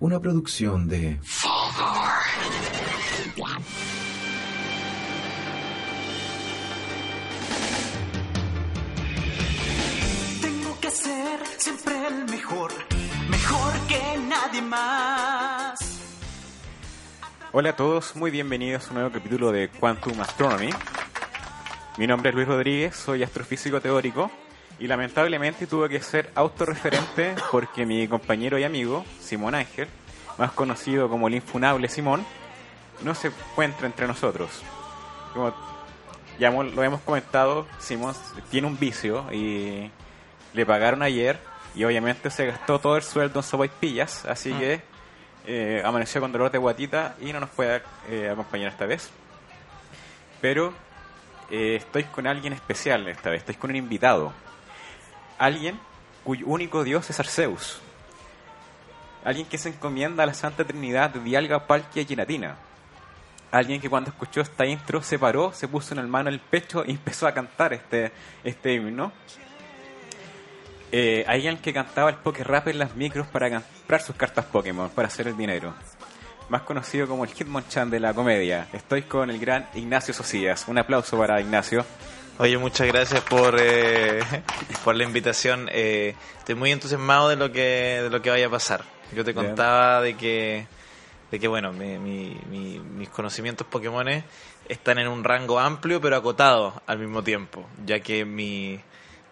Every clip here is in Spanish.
Una producción de... Tengo que ser siempre el mejor, mejor que nadie más. Hola a todos, muy bienvenidos a un nuevo capítulo de Quantum Astronomy. Mi nombre es Luis Rodríguez, soy astrofísico teórico y lamentablemente tuve que ser autorreferente porque mi compañero y amigo, Simón Ángel, más conocido como el infunable Simón, no se encuentra entre nosotros. Como ya lo hemos comentado, Simón tiene un vicio y le pagaron ayer y obviamente se gastó todo el sueldo en sopaipillas, así que eh, amaneció con dolor de guatita y no nos puede eh, acompañar esta vez. Pero eh, estoy con alguien especial esta vez, estoy con un invitado. Alguien cuyo único dios es Arceus. Alguien que se encomienda a la Santa Trinidad de Dialga, Palkia y Giratina. Alguien que cuando escuchó esta intro se paró, se puso en el mano el pecho y empezó a cantar este, este himno. Eh, alguien que cantaba el Poké Rap en las micros para comprar sus cartas Pokémon, para hacer el dinero. Más conocido como el Hitmonchan de la comedia. Estoy con el gran Ignacio Socias. Un aplauso para Ignacio. Oye, muchas gracias por, eh, por la invitación. Eh, estoy muy entusiasmado de lo que de lo que vaya a pasar. Yo te Bien. contaba de que, de que bueno, mi- mi- mi- mis conocimientos Pokémon están en un rango amplio pero acotado al mismo tiempo, ya que mi,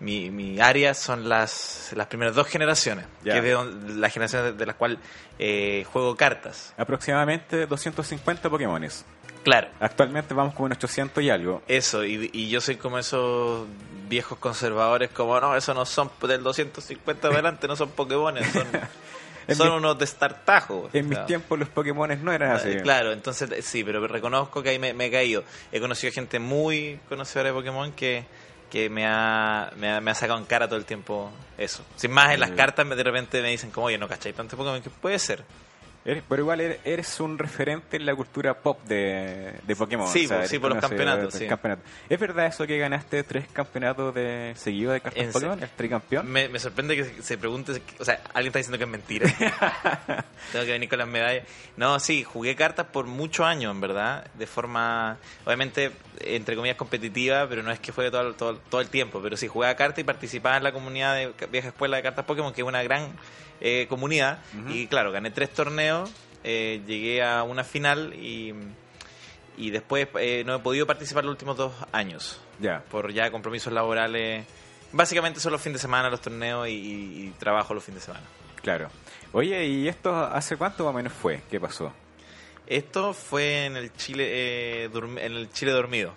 mi, mi área son las, las primeras dos generaciones, Ya. que es de don- la generación de, de las cuales eh, juego cartas. Aproximadamente 250 Pokémones. Claro. Actualmente vamos como en 800 y algo. Eso, y, y yo soy como esos viejos conservadores, como no, eso no son del 250 adelante, no son Pokémon, son, En son mi- unos destartajos. En mis Claro. tiempos los Pokémones no eran así. Eh, Claro, entonces eh, sí, pero reconozco que ahí me, me he caído. He conocido gente muy conocedora de Pokémon que, que me, ha, me, ha, me ha sacado en cara todo el tiempo eso. Sin más, en las Mm. cartas me- de repente me dicen como, oye, no cachai tanto Pokémon, que puede ser. Eres- pero igual eres, eres un referente en la cultura pop de, de Pokémon. Sí, o sí, por los campeonatos, sí. ¿Es verdad eso que ganaste tres campeonatos de seguido de cartas En Pokémon? ¿El tricampeón? Me, me sorprende que se pregunte, o sea, alguien está diciendo que es mentira. Tengo que venir con las medallas. No, sí, jugué cartas por muchos años, en verdad, de forma, obviamente, entre comillas, competitiva, pero no es que fue todo, todo, todo el tiempo, pero sí, jugaba cartas y participaba en la comunidad de Vieja Escuela de Cartas Pokémon, que es una gran eh, comunidad. Y claro, gané tres torneos, eh, llegué a una final y, y después eh, no he podido participar los últimos dos años Ya. por ya compromisos laborales. Básicamente son los fines de semana los torneos y, y- y trabajo los fines de semana. Claro. Oye, ¿y esto hace cuánto más o menos fue? ¿Qué pasó? Esto fue en el Chile eh, en el Chile dormido.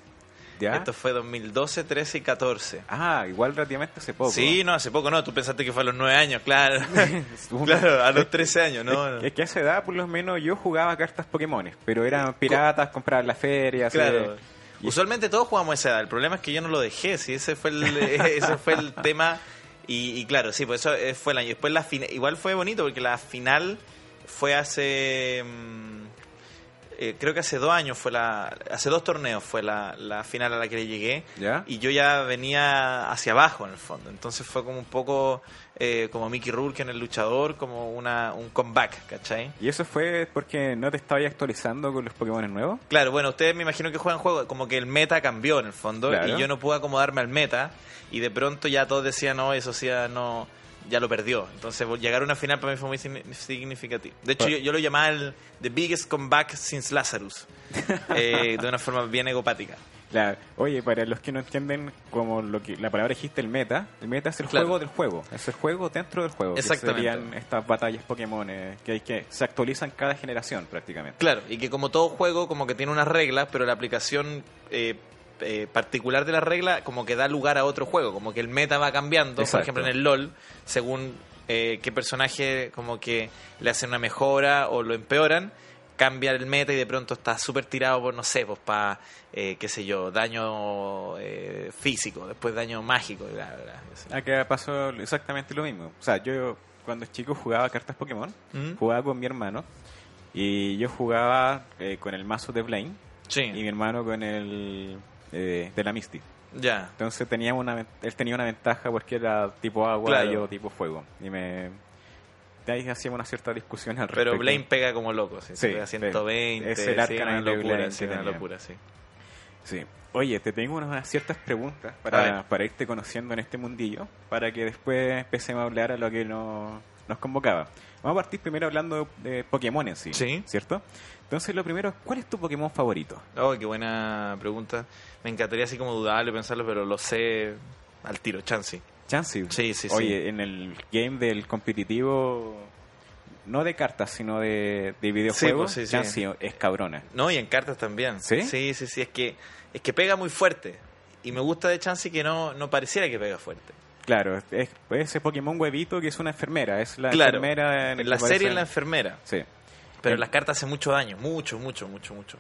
¿Ya? Esto fue 2012, 13 y 14. Ah, igual relativamente hace poco. Sí, no, hace poco no. Tú pensaste que fue a los 9 años, claro. Claro, a los 13 años, ¿no? Es, es que a esa edad, por lo menos, yo jugaba cartas Pokémones, pero eran piratas, compraban en la feria. así Claro. Usualmente todos jugamos a esa edad. El problema es que yo no lo dejé, sí, ese fue el, ese fue el tema. Y, y claro, sí, pues eso eh, fue el año. Después la igual fue bonito porque la final fue hace. mm, eh, creo que hace dos años fue la. Hace dos torneos fue la, la final a la que le llegué. ¿Ya? Y yo ya venía hacia abajo en el fondo. Entonces fue como un poco eh, como Mickey Rourke en El Luchador, como una, un comeback, ¿cachai? ¿Y eso fue porque no te estabas actualizando con los Pokémon nuevos? Claro, bueno, ustedes me imagino que juegan juegos, como que el meta cambió en el fondo Claro. y yo no pude acomodarme al meta y de pronto ya todos decían, no, eso sí, no, ya lo perdió. Entonces llegar a una final para mí fue muy signi- significativo. De hecho, Pa- yo, yo lo llamaba el The Biggest Comeback Since Lazarus, eh, de una forma bien egopática. La- oye, para los que no entienden como lo que la palabra dijiste el meta, el meta es el Claro. juego del juego, es el juego dentro del juego. que Exactamente. serían estas batallas Pokémon eh, que hay que se actualizan cada generación prácticamente. Claro, y que como todo juego, como que tiene unas reglas, pero la aplicación eh, eh, particular de la regla como que da lugar a otro juego, como que el meta va cambiando, Exacto. por ejemplo en el LOL, según eh, qué personaje como que le hacen una mejora o lo empeoran, cambia el meta y de pronto está súper tirado por, no sé, pues para, qué sé yo, daño eh, físico, después daño mágico, bla, bla, bla. Acá pasó exactamente lo mismo. O sea, yo cuando chico jugaba cartas Pokémon, ¿Mm? jugaba con mi hermano y yo jugaba eh, con el mazo de Blaine Sí, y mi hermano con el eh, de la Misty. ya. Entonces teníamos una, él tenía una ventaja porque era tipo agua Claro. y yo tipo fuego. Y me de ahí hacíamos una cierta discusión al Pero respecto. Blaine pega como loco, sí, Sí, pega 120, es el sí, una locura, sí, una locura, sí. Sí. Oye, te tengo unas ciertas preguntas para, para irte conociendo en este mundillo, para que después empecemos a hablar a lo que nos, nos convocaba. Vamos a partir primero hablando de Pokémon en sí, Sí. ¿cierto? Entonces, lo primero, ¿cuál es tu Pokémon favorito? Oh, qué buena pregunta. Me encantaría así como dudarlo y pensarlo, pero lo sé al tiro, Chansey. Chansey. Sí, sí, sí. Oye, en el game del competitivo, no de cartas, sino de, de videojuegos, pues, sí, sí. Chansey es cabrona. No, y en cartas también. ¿Sí? Sí, sí, sí. Es que, es que pega muy fuerte. Y me gusta de Chansey que no, no pareciera que pega fuerte. Claro, es, ese Pokémon huevito que es una enfermera, es la claro. enfermera en la serie es la enfermera. Sí. Pero En- las cartas hace mucho daño. Mucho, mucho, mucho, mucho.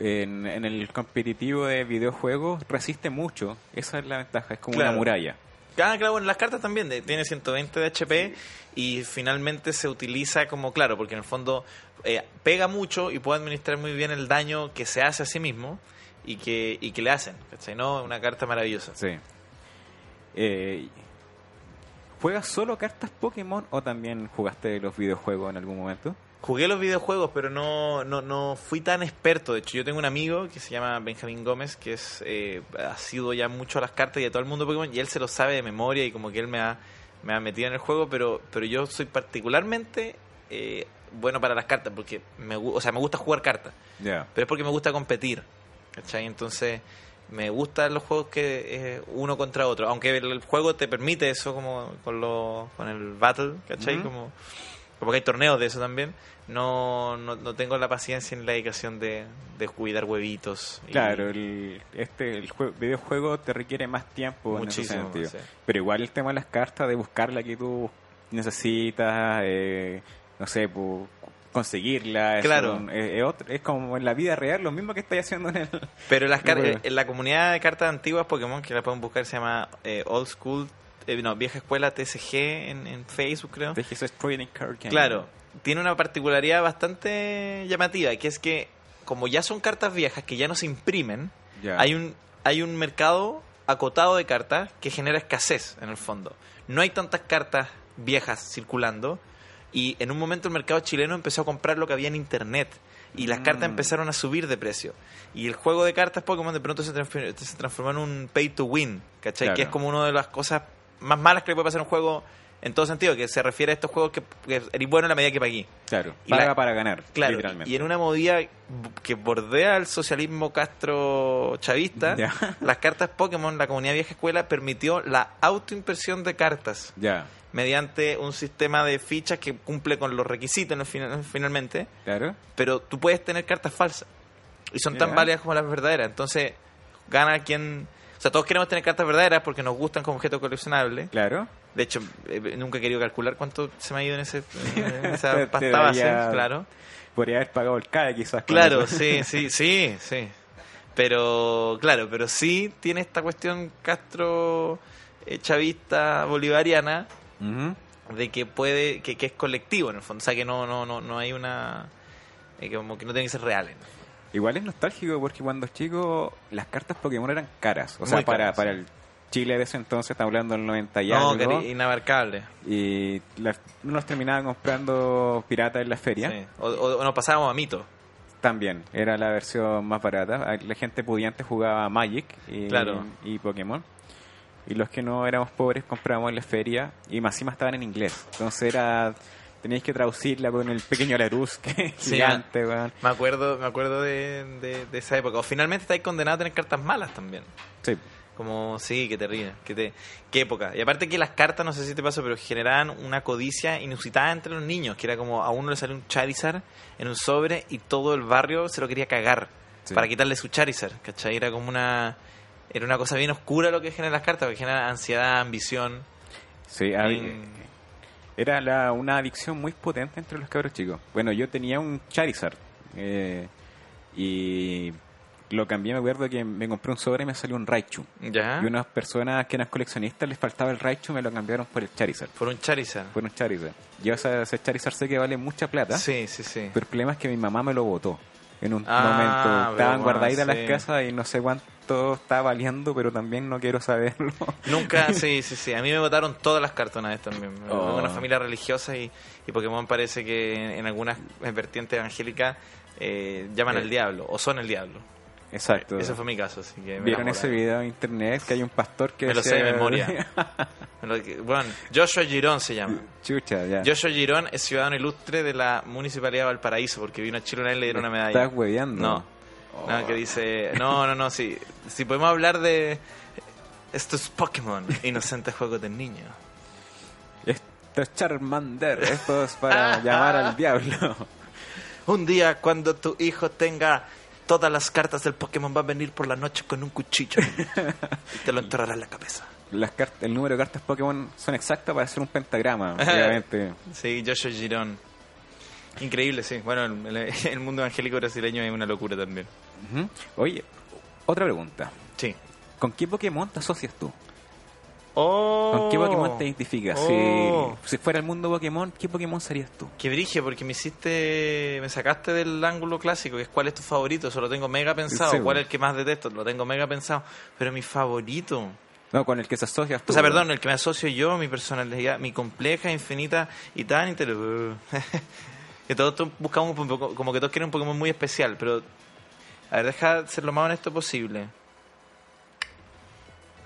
En, en el competitivo de videojuegos resiste mucho. Esa es la ventaja, es como Claro. una muralla. Ah, claro, bueno, las cartas también de- tiene 120 de HP y finalmente se utiliza como, claro, porque en el fondo eh, pega mucho y puede administrar muy bien el daño que se hace a sí mismo y que, y que le hacen. ¿cachai? ¿No? Una carta maravillosa. Sí. Eh, ¿Juegas solo cartas Pokémon o también jugaste los videojuegos en algún momento? Jugué los videojuegos, pero no, no, no fui tan experto. De hecho, yo tengo un amigo que se llama Benjamín Gómez, que es eh, ha sido ya mucho a las cartas y a todo el mundo Pokémon, y él se lo sabe de memoria y como que él me ha, me ha metido en el juego, pero, pero yo soy particularmente eh, bueno para las cartas, porque me, o sea, me gusta jugar cartas, pero es porque me gusta competir. ¿Cachai? Entonces, me gustan los juegos que eh, uno contra otro, aunque el, juego te permite eso como con, lo, con el Battle, ¿cachai? Como que hay torneos de eso también, no, no, no tengo la paciencia ni la dedicación de, de cuidar huevitos. y- Claro, el, este, el jue- videojuego te requiere más tiempo Muchísimo, en ese sentido. sí. Pero igual el tema de las cartas, de buscar la que tú necesitas, eh, no sé, pu- conseguirla, es Claro. un- es, es otro- es como en la vida real, lo mismo que estás haciendo en el... Pero las Bueno. en la comunidad de cartas antiguas Pokémon, que la pueden buscar, se llama eh, Old School, eh, no, Vieja Escuela TSG en, en Facebook, creo. Claro, tiene una particularidad bastante llamativa, que es que como ya son cartas viejas que ya no se imprimen, hay un hay un mercado acotado de cartas que genera escasez en el fondo. No hay tantas cartas viejas circulando y en un momento el mercado chileno empezó a comprar lo que había en internet y las Mm. cartas empezaron a subir de precio. Y el juego de cartas Pokémon de pronto se, transfer- se transformó en un pay to win, ¿cachai? Claro. Que es como una de las cosas más malas que le puede pasar a un juego en todo sentido, que se refiere a estos juegos que, que eres bueno en la medida que pagué. Claro, Y paga la- para ganar, Claro, literalmente. y en una movida que bordea el socialismo castro chavista, Ya. las cartas Pokémon, la comunidad vieja escuela, permitió la autoimpresión de cartas Ya, mediante un sistema de fichas que cumple con los requisitos finalmente, claro. pero tú puedes tener cartas falsas y son tan válidas como las verdaderas. Entonces, gana quien. O sea, todos queremos tener cartas verdaderas porque nos gustan como objeto coleccionable. Claro. De hecho, eh, nunca he querido calcular cuánto se me ha ido en, ese, en esa pasta base, claro. Podría haber pagado el CAE quizás. Claro, sí, sí, sí, sí. Pero, claro, pero sí tiene esta cuestión castro eh, chavista bolivariana de que puede, que, que es colectivo en el fondo. O sea, que no, no, no, no hay una. eh, que como que no tiene que ser reales. Igual es nostálgico porque cuando chico las cartas Pokémon eran caras. O sea, Muy para, caras, para el Chile de ese entonces, estamos hablando del 90 y No, algo. inabarcable. Y las- uno los terminaba comprando pirata en la feria. Sí. O, o- o nos pasábamos a mito. También, era la versión más barata. La gente pudiente jugaba Magic y, Claro. y Pokémon. Y los que no éramos pobres comprábamos en la feria y más encima estaban en inglés. Entonces era teníais que traducirla con el pequeño Larus, que es Sí, gigante, weón. Me acuerdo, me acuerdo de, de- de esa época. O finalmente estáis condenados a tener cartas malas también. Sí, Como, sí, qué terrible. Qué, te- qué época. Y aparte que las cartas, no sé si te pasó, pero generaban una codicia inusitada entre los niños, que era como a uno le salió un Charizard en un sobre y todo el barrio se lo quería cagar Sí. para quitarle su Charizard, ¿cachai? Era como una... Era una cosa bien oscura lo que generan las cartas, porque generan ansiedad, ambición. sí. En- Era la- una adicción muy potente entre los cabros chicos. Bueno, yo tenía un Charizard eh, y lo cambié, me acuerdo que me compré un sobre y me salió un Raichu. ¿Ya? Y unas personas que eran coleccionistas les faltaba el Raichu me lo cambiaron por el Charizard. Por un Charizard. Por un Charizard. Yo ese, ese Charizard sé que vale mucha plata, Sí, sí, sí. pero el problema es que mi mamá me lo botó. en un Ah, momento. Estaban bueno, guardaditas sí. las casas y no sé cuánto está valiendo, pero también no quiero saberlo. Nunca, sí, sí, sí. A mí me votaron todas las cartas una vez también. Oh. Una familia religiosa y, y Pokémon parece que en, en algunas vertientes evangélicas eh, llaman Eh. al diablo o son el diablo. Exacto. Ese fue mi caso, así que me ¿Vieron ese video en internet que hay un pastor que Me lo sé de memoria. Bueno, Joshua Girón se llama. Chucha, ya. Joshua Girón es ciudadano ilustre de la Municipalidad de Valparaíso porque vino a Chile una vez y le dieron una medalla. ¿Estás hueveando? No. No, que dice. No, no, no, sí. Si podemos hablar de. Esto es Pokémon, inocente juego de niño. Esto es Charmander, esto es para llamar al diablo. Un día, cuando tu hijo tenga todas las cartas del Pokémon, va a venir por la noche con un cuchillo y te lo enterrará en la cabeza. Las el número de cartas Pokémon son exactas para hacer un pentagrama, obviamente. Sí, Joshua Girón. Increíble, sí. Bueno, el mundo evangélico brasileño es una locura también. Oye, otra pregunta. Sí. ¿Con qué Pokémon te asocias tú? Oh. ¿Con qué Pokémon te identificas? Oh. Si, si fuera el mundo Pokémon, ¿qué Pokémon serías tú? Qué brige, porque me hiciste. Me sacaste del ángulo clásico, que es cuál es tu favorito. Eso lo tengo mega pensado. Sí, ¿Cuál es el que más detesto? Lo tengo mega pensado. Pero mi favorito. No, con el que se asocias tú. O sea, perdón, el que me asocio yo, mi personalidad, mi compleja, infinita y tan interesante. que todos to- buscamos un como que todos quieren un Pokémon muy especial, pero. A ver, deja ser lo más honesto posible.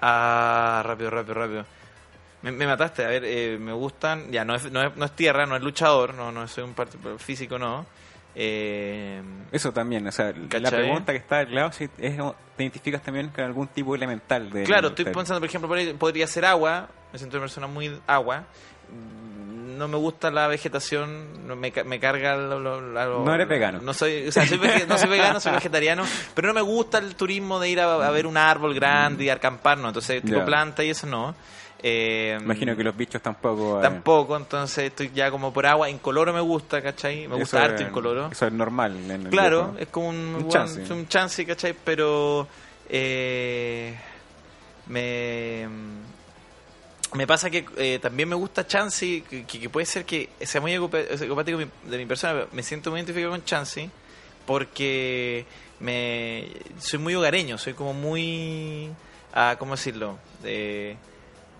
Ah, rápido, rápido, rápido. Me, me mataste, a ver, eh, me gustan. Ya, no es, no, es, no es tierra, no es luchador, no, no soy un parte físico, no. Eh, Eso también, o sea, la pregunta que está al lado, si es, te identificas también con algún tipo elemental. De Claro, estoy pensando, por ejemplo, podría ser agua. Me siento una persona muy agua. No me gusta la vegetación, no me, me carga lo, lo- lo- No eres vegano. No soy, o sea, soy vege- no soy vegano, soy vegetariano, pero no me gusta el turismo de ir a, a ver un árbol grande y acampar, no. Entonces, tipo Ya. planta y eso no. Eh, Imagino que los bichos tampoco. eh, Tampoco, entonces estoy ya como por agua. Incoloro me gusta, ¿cachai? Me gusta eso harto es- incoloro. Eso es normal. en el Claro, es como un, Un chance. un chance, ¿cachai? Pero eh, me, me pasa que eh, también me gusta Chansey, que, puede ser que sea muy egopático de mi persona, pero me siento muy identificado con Chansey porque me soy muy hogareño, soy como muy, ah, ¿cómo decirlo? Eh,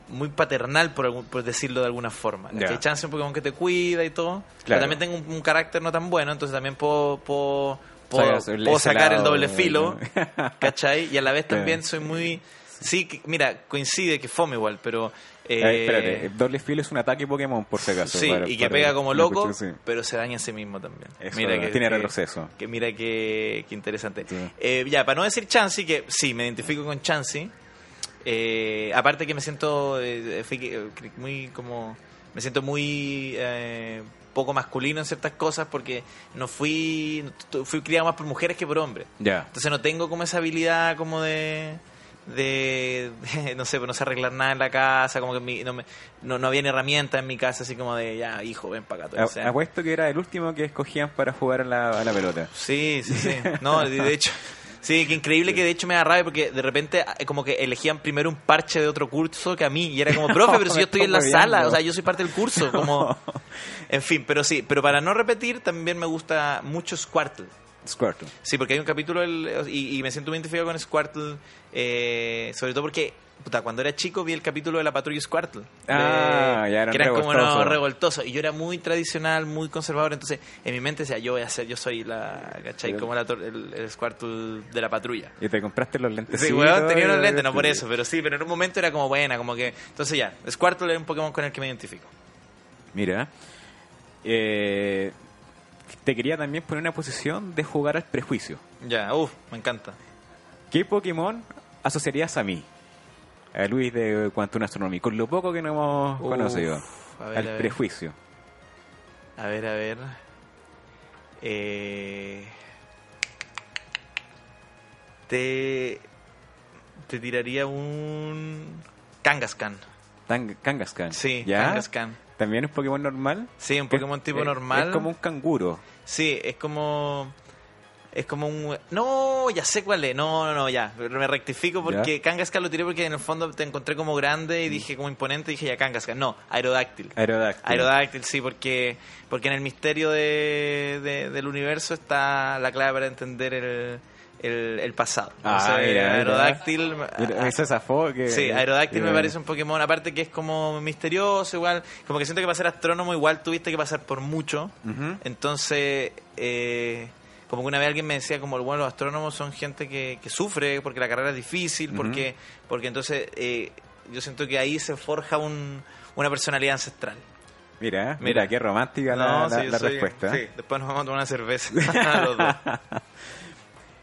muy paternal, por, por decirlo de alguna forma. Chance es un Pokémon que te cuida y todo. Pero también tengo un, un carácter no tan bueno, entonces también puedo, puedo, puedo, sacar el doble filo, ¿cachai? Y a la vez también soy muy... Sí, que- mira, coincide que fome igual, pero... eh, espérate, doble filo es un ataque Pokémon, por si acaso. sí, para- y que para- pega como loco, sí. pero se daña a sí mismo también. Eso, mira que, tiene retroceso. Que mira que, que interesante. Sí. Eh, ya, para no decir Chansey, que sí, me identifico con Chansey. eh, aparte que me siento eh, eh, muy como... Me siento muy... poco masculino en ciertas cosas porque no fui fui criado más por mujeres que por hombres Ya. entonces no tengo como esa habilidad como de, de, de, no sé, pues no sé arreglar nada en la casa, como que mi- no, me, no, no había ni herramientas en mi casa, así como de, ya, hijo, ven para acá. A- Apuesto que era el último que escogían para jugar a la, a la pelota. Sí, sí, sí. No, de hecho, sí, que increíble que de hecho me da rabia porque de repente eh, como que elegían primero un parche de otro curso que a mí y era como, profe, pero si yo estoy en la sala, o sea, yo soy parte del curso, como... En fin, pero sí, pero para no repetir, también me gusta mucho Squirtle. Squirtle. Sí, porque hay un capítulo y, y me siento muy identificado con Squirtle, eh, sobre todo porque puta, cuando era chico vi el capítulo de la patrulla Squirtle. de- Ah, ya eran que eran como unos revoltosos. Y yo era muy tradicional, muy conservador, entonces en mi mente decía, yo voy a ser, yo soy la, ¿cachai? Como la el, el Squirtle de la patrulla. Y te compraste los lentes. Sí, weón, tenía unos lentes, no por eso, pero sí, pero en un momento era como buena, como que... Entonces ya, Squirtle era un Pokémon con el que me identifico. Mira, eh, te quería también poner una posición de jugar al prejuicio. Ya, uff, me encanta. ¿Qué Pokémon asociarías a mí? A Luis de Quantum Astronomy, con lo poco que no hemos Uf, conocido. ver, al a prejuicio. A ver, a ver. Eh, te, te tiraría un Kangaskhan. Tang- Kangaskhan. Sí, ¿Ya? Kangaskhan. ¿También es Pokémon normal? Sí, un Pokémon Es- tipo es- normal. Es como un canguro. Sí, es como... Es como un... No, ya sé cuál es. No, no, no, ya. Me rectifico porque Kangaskhan lo tiré porque en el fondo te encontré como grande y dije como imponente y dije ya Kangaskhan. No, Aerodáctil. Aerodáctil. Aerodáctil, sí, porque, porque en el misterio de, de- del universo está la clave para entender el, el, el pasado. Ah, Entonces, mira, mira. Aerodáctil... Mira, Ese zafó que... Sí, Aerodáctil me parece un Pokémon, aparte que es como misterioso, igual, como que siento que para ser astrónomo igual tuviste que pasar por mucho, entonces, eh, como que una vez alguien me decía como, bueno, los astrónomos son gente que, que sufre porque la carrera es difícil, porque, porque entonces eh, yo siento que ahí se forja un, una personalidad ancestral. Mira, mira, Mira. qué romántica la, No, la- sí, yo la soy- respuesta. Sí, después nos vamos a tomar una cerveza los dos.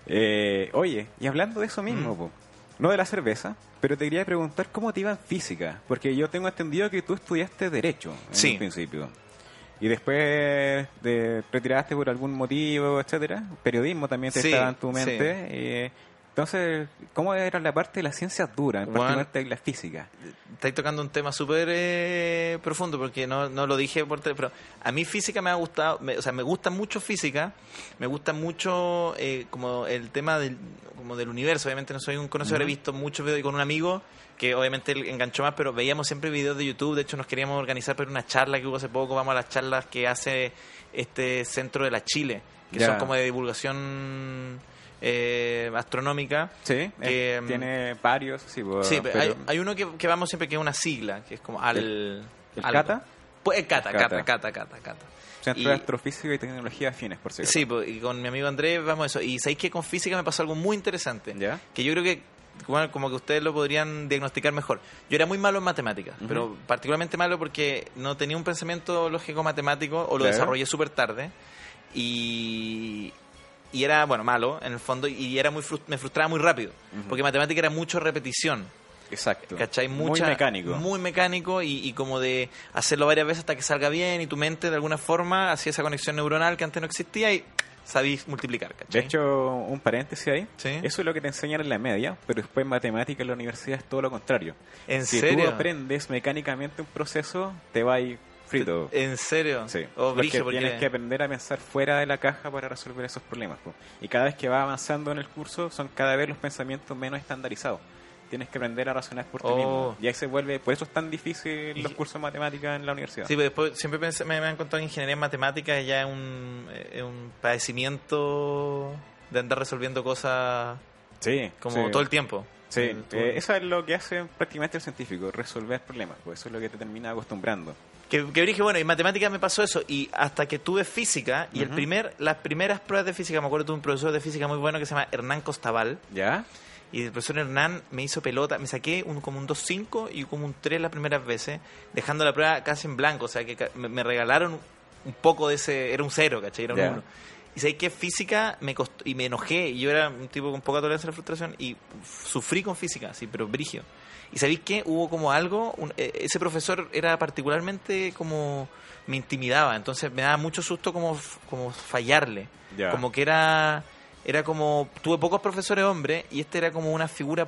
Eh, oye, y hablando de eso mismo, Mm. po, no de la cerveza, pero te quería preguntar cómo te iba en física, porque yo tengo entendido que tú estudiaste Derecho en Sí. un principio. Y después de retiraste por algún motivo, etcétera. Periodismo también te Sí, estaba en tu sí. mente. eh, entonces, ¿cómo era la parte de las ciencias duras, Bueno. particularmente la física? estáis tocando un tema súper eh, profundo porque no, no lo dije por pero a mí física me ha gustado me- o sea me gusta mucho física me gusta mucho eh, como el tema del como del universo obviamente no soy un conocedor he visto muchos videos con un amigo que obviamente enganchó más pero veíamos siempre videos de YouTube de hecho nos queríamos organizar para una charla que hubo hace poco vamos a las charlas que hace este centro de la Chile que son como de divulgación eh, astronómica Sí, que, eh, mm, tiene varios, sí, po, Sí, pero- hay, hay uno que, que vamos siempre que es una sigla, que es como al... ¿El. CATA? Pues el CATA, El CATA, CATA. CATA, CATA. Centro Y- de Astrofísica y Tecnología Afines, por cierto. Sí, pues, y con mi amigo Andrés vamos a eso. Y sabéis que con física me pasó algo muy interesante. ¿Ya? Que yo creo que, bueno, como que ustedes lo podrían diagnosticar mejor. Yo era muy malo en matemáticas, pero particularmente malo porque no tenía un pensamiento lógico matemático o lo Claro. desarrollé súper tarde. Y, y era, bueno, malo en el fondo y era muy me frustraba muy rápido. Porque matemática era mucho repetición. Exacto. ¿Cachai? Muy Mucha- mecánico. Muy mecánico y, y como de hacerlo varias veces hasta que salga bien y tu mente de alguna forma hacía esa conexión neuronal que antes no existía y sabís multiplicar, De ¿cachai? hecho, un paréntesis ahí. Sí. Eso es lo que te enseñan en la media, pero después en matemática en la universidad es todo lo contrario. ¿En si serio? tú aprendes mecánicamente un proceso, te va a ir frito. ¿En serio? Sí, Oh, porque brígido, porque- tienes que aprender a pensar fuera de la caja para resolver esos problemas. po. Y cada vez que vas avanzando en el curso, son cada vez los pensamientos menos estandarizados. Tienes que aprender a razonar por ti Oh. mismo. Y ahí se vuelve, por eso es tan difícil los Y- cursos de matemáticas en la universidad. Sí, pero después siempre pensé- me, me han contado que ingeniería en matemáticas ya es un, es un padecimiento de andar resolviendo cosas Sí, como sí. todo el tiempo. Sí, Eh, eso es lo que hace prácticamente el científico, resolver problemas, pues eso es lo que te termina acostumbrando. Que, que dije, bueno, en matemáticas me pasó eso, y hasta que tuve física, y el primer, las primeras pruebas de física, me acuerdo tuve un profesor de física muy bueno que se llama Hernán Costaval, ¿Ya? y el profesor Hernán me hizo pelota, me saqué un, como un 2.5 y como un 3 las primeras veces, dejando la prueba casi en blanco, o sea que me, me regalaron un poco de ese, era un cero, ¿cachai? Era un Ya. 1. Y sabéis que física me costó, y me enojé, y yo era un tipo con poca tolerancia a la frustración, y sufrí con física, sí, pero brigio. Y sabéis que hubo como algo, un- eh, ese profesor era particularmente como, me intimidaba, entonces me daba mucho susto como, como fallarle. Como que era, era como, tuve pocos profesores hombres, y este era como una figura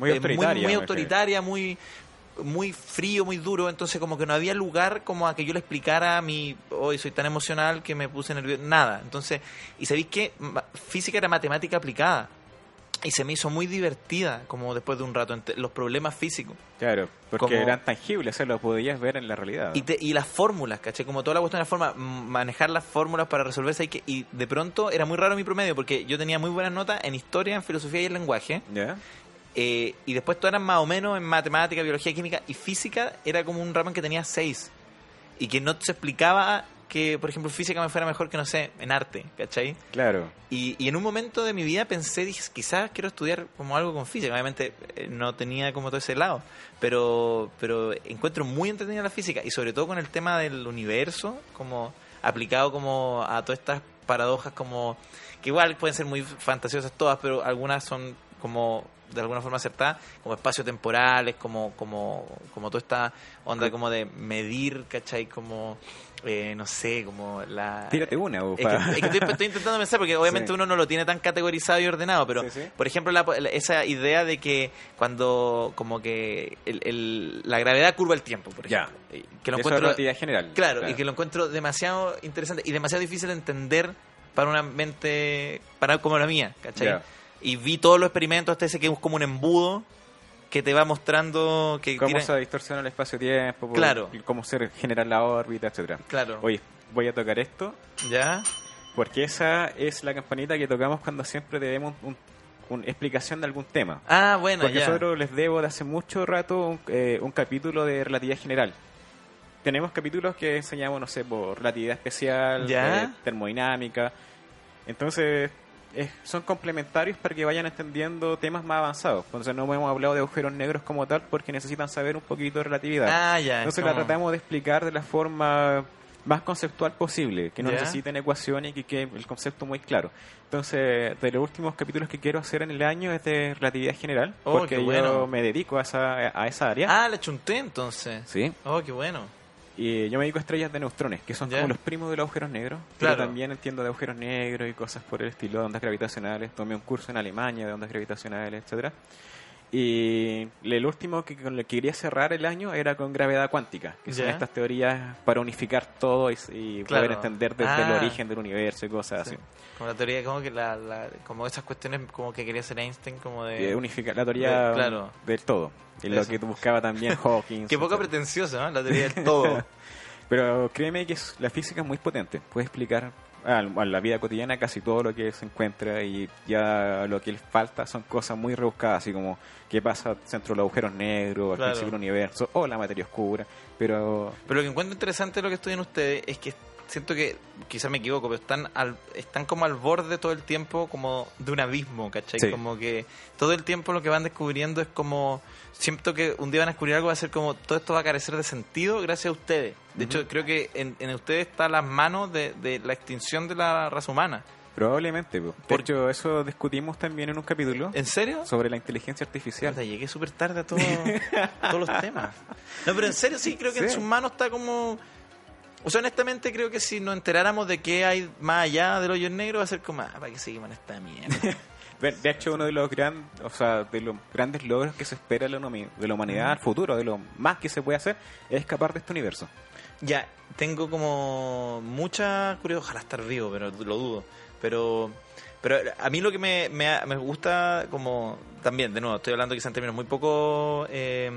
Muy eh, autoritaria. muy, me autoritaria, muy muy frío, muy duro, entonces como que no había lugar como a que yo le explicara a mi, hoy soy tan emocional que me puse nervioso, nada. Entonces, y sabéis que física era matemática aplicada y se me hizo muy divertida como después de un rato los problemas físicos Claro, porque Como- eran tangibles, o sea, lo podías ver en la realidad. y, te- y las fórmulas, ¿caché? Como toda la cuestión de la forma, manejar las fórmulas para resolverse y, que, y de pronto era muy raro mi promedio porque yo tenía muy buenas notas en historia, en filosofía y en lenguaje. Eh, y después todas eran más o menos en matemática, biología, química y física era como un ramo que tenía seis. Y que no se explicaba que, por ejemplo, física me fuera mejor que, no sé, en arte, ¿cachai? Claro. Y, y en un momento de mi vida pensé, dije, quizás quiero estudiar como algo con física. Obviamente eh, no tenía como todo ese lado, pero, pero encuentro muy entretenida la física y sobre todo con el tema del universo, como aplicado como a todas estas paradojas como que igual pueden ser muy fantasiosas todas, pero algunas son como de alguna forma acertadas, como espacios temporales, como, como, como toda esta onda como de medir, ¿cachai? Como, eh, no sé, como la... Tírate una, Es que, upa. es que estoy, estoy intentando pensar porque obviamente Sí. uno no lo tiene tan categorizado y ordenado, pero Sí, sí. por ejemplo la- la- esa idea de que cuando como que el- el- la gravedad curva el tiempo, por Ya. ejemplo, y que lo Eso es encuentro relatividad general. claro, y que lo encuentro demasiado interesante y demasiado difícil de entender para una mente, para como la mía, ¿cachai? Ya. Y vi todos los experimentos, hasta ese que es como un embudo que te va mostrando que Cómo se distorsiona el espacio-tiempo, Claro. cómo se genera la órbita, etcétera. Claro. Oye, voy a tocar esto ¿Ya? porque esa es la campanita que tocamos cuando siempre debemos un, una explicación de algún tema. Ah, bueno, Porque ya. nosotros les debo de hace mucho rato un, eh, un capítulo de relatividad general. Tenemos capítulos que enseñamos, no sé, por relatividad especial, Ya. eh, termodinámica. Entonces, es- son complementarios para que vayan entendiendo temas más avanzados. Entonces, no hemos hablado de agujeros negros como tal porque necesitan saber un poquito de relatividad. Ah, ya. Entonces, como- la tratamos de explicar de la forma más conceptual posible, que no Ya. necesiten ecuaciones y que quede el concepto muy claro. Entonces, de los últimos capítulos que quiero hacer en el año es de relatividad general, Oh, porque qué yo bueno. me dedico a esa, a esa área. Ah, le chunté entonces. Sí, Oh, qué bueno. Y yo me dedico a estrellas de neutrones, que son como los primos de los agujeros negros. Claro. Pero también entiendo de agujeros negros y cosas por el estilo de ondas gravitacionales. Tomé un curso en Alemania de ondas gravitacionales, etcétera. Y el último que con el que quería cerrar el año era con gravedad cuántica, que son estas teorías para unificar todo y, y Claro. poder entender desde el Ah. origen del universo y cosas Sí. así. Como la teoría, como que la, la- como esas cuestiones como que quería hacer Einstein, como de... Eh, unificar la teoría de- claro. del todo. Y lo Eso. que buscaba también Hawking. Qué poco pretencioso, ¿no? La teoría del todo. Pero créeme que es- la física es muy potente. Puede explicar a, la vida cotidiana casi todo lo que se encuentra y ya lo que le falta son cosas muy rebuscadas, así como qué pasa dentro de los agujeros negros, al Claro. principio del universo, o la materia oscura. Pero Pero lo que encuentro interesante de lo que estudian ustedes es que siento que, quizás me equivoco, pero están al, están como al borde todo el tiempo como de un abismo, ¿cachai? Sí. Como que todo el tiempo lo que van descubriendo es como, siento que un día van a descubrir algo, va a ser como, todo esto va a carecer de sentido gracias a ustedes. De hecho, creo que en, en ustedes está las manos de, de la extinción de la raza humana. probablemente, po. de Por- hecho eso discutimos también en un capítulo ¿En serio? sobre la inteligencia artificial. Llegué súper tarde a, todo- a todos los temas. No, pero en serio sí, creo que en sus manos está como... O sea, honestamente creo que si nos enteráramos de qué hay más allá del hoyo negro va a ser como, ah, ¿para qué seguimos en esta mierda? De hecho, uno de los gran, o sea, de los grandes logros que se espera de la, humanidad al futuro, de lo más que se puede hacer, es escapar de este universo. ya, tengo como mucha curiosidad, ojalá estar vivo, pero lo dudo. Pero pero a mí lo que me, me, me gusta como también, de nuevo, estoy hablando quizás en términos muy poco... Eh,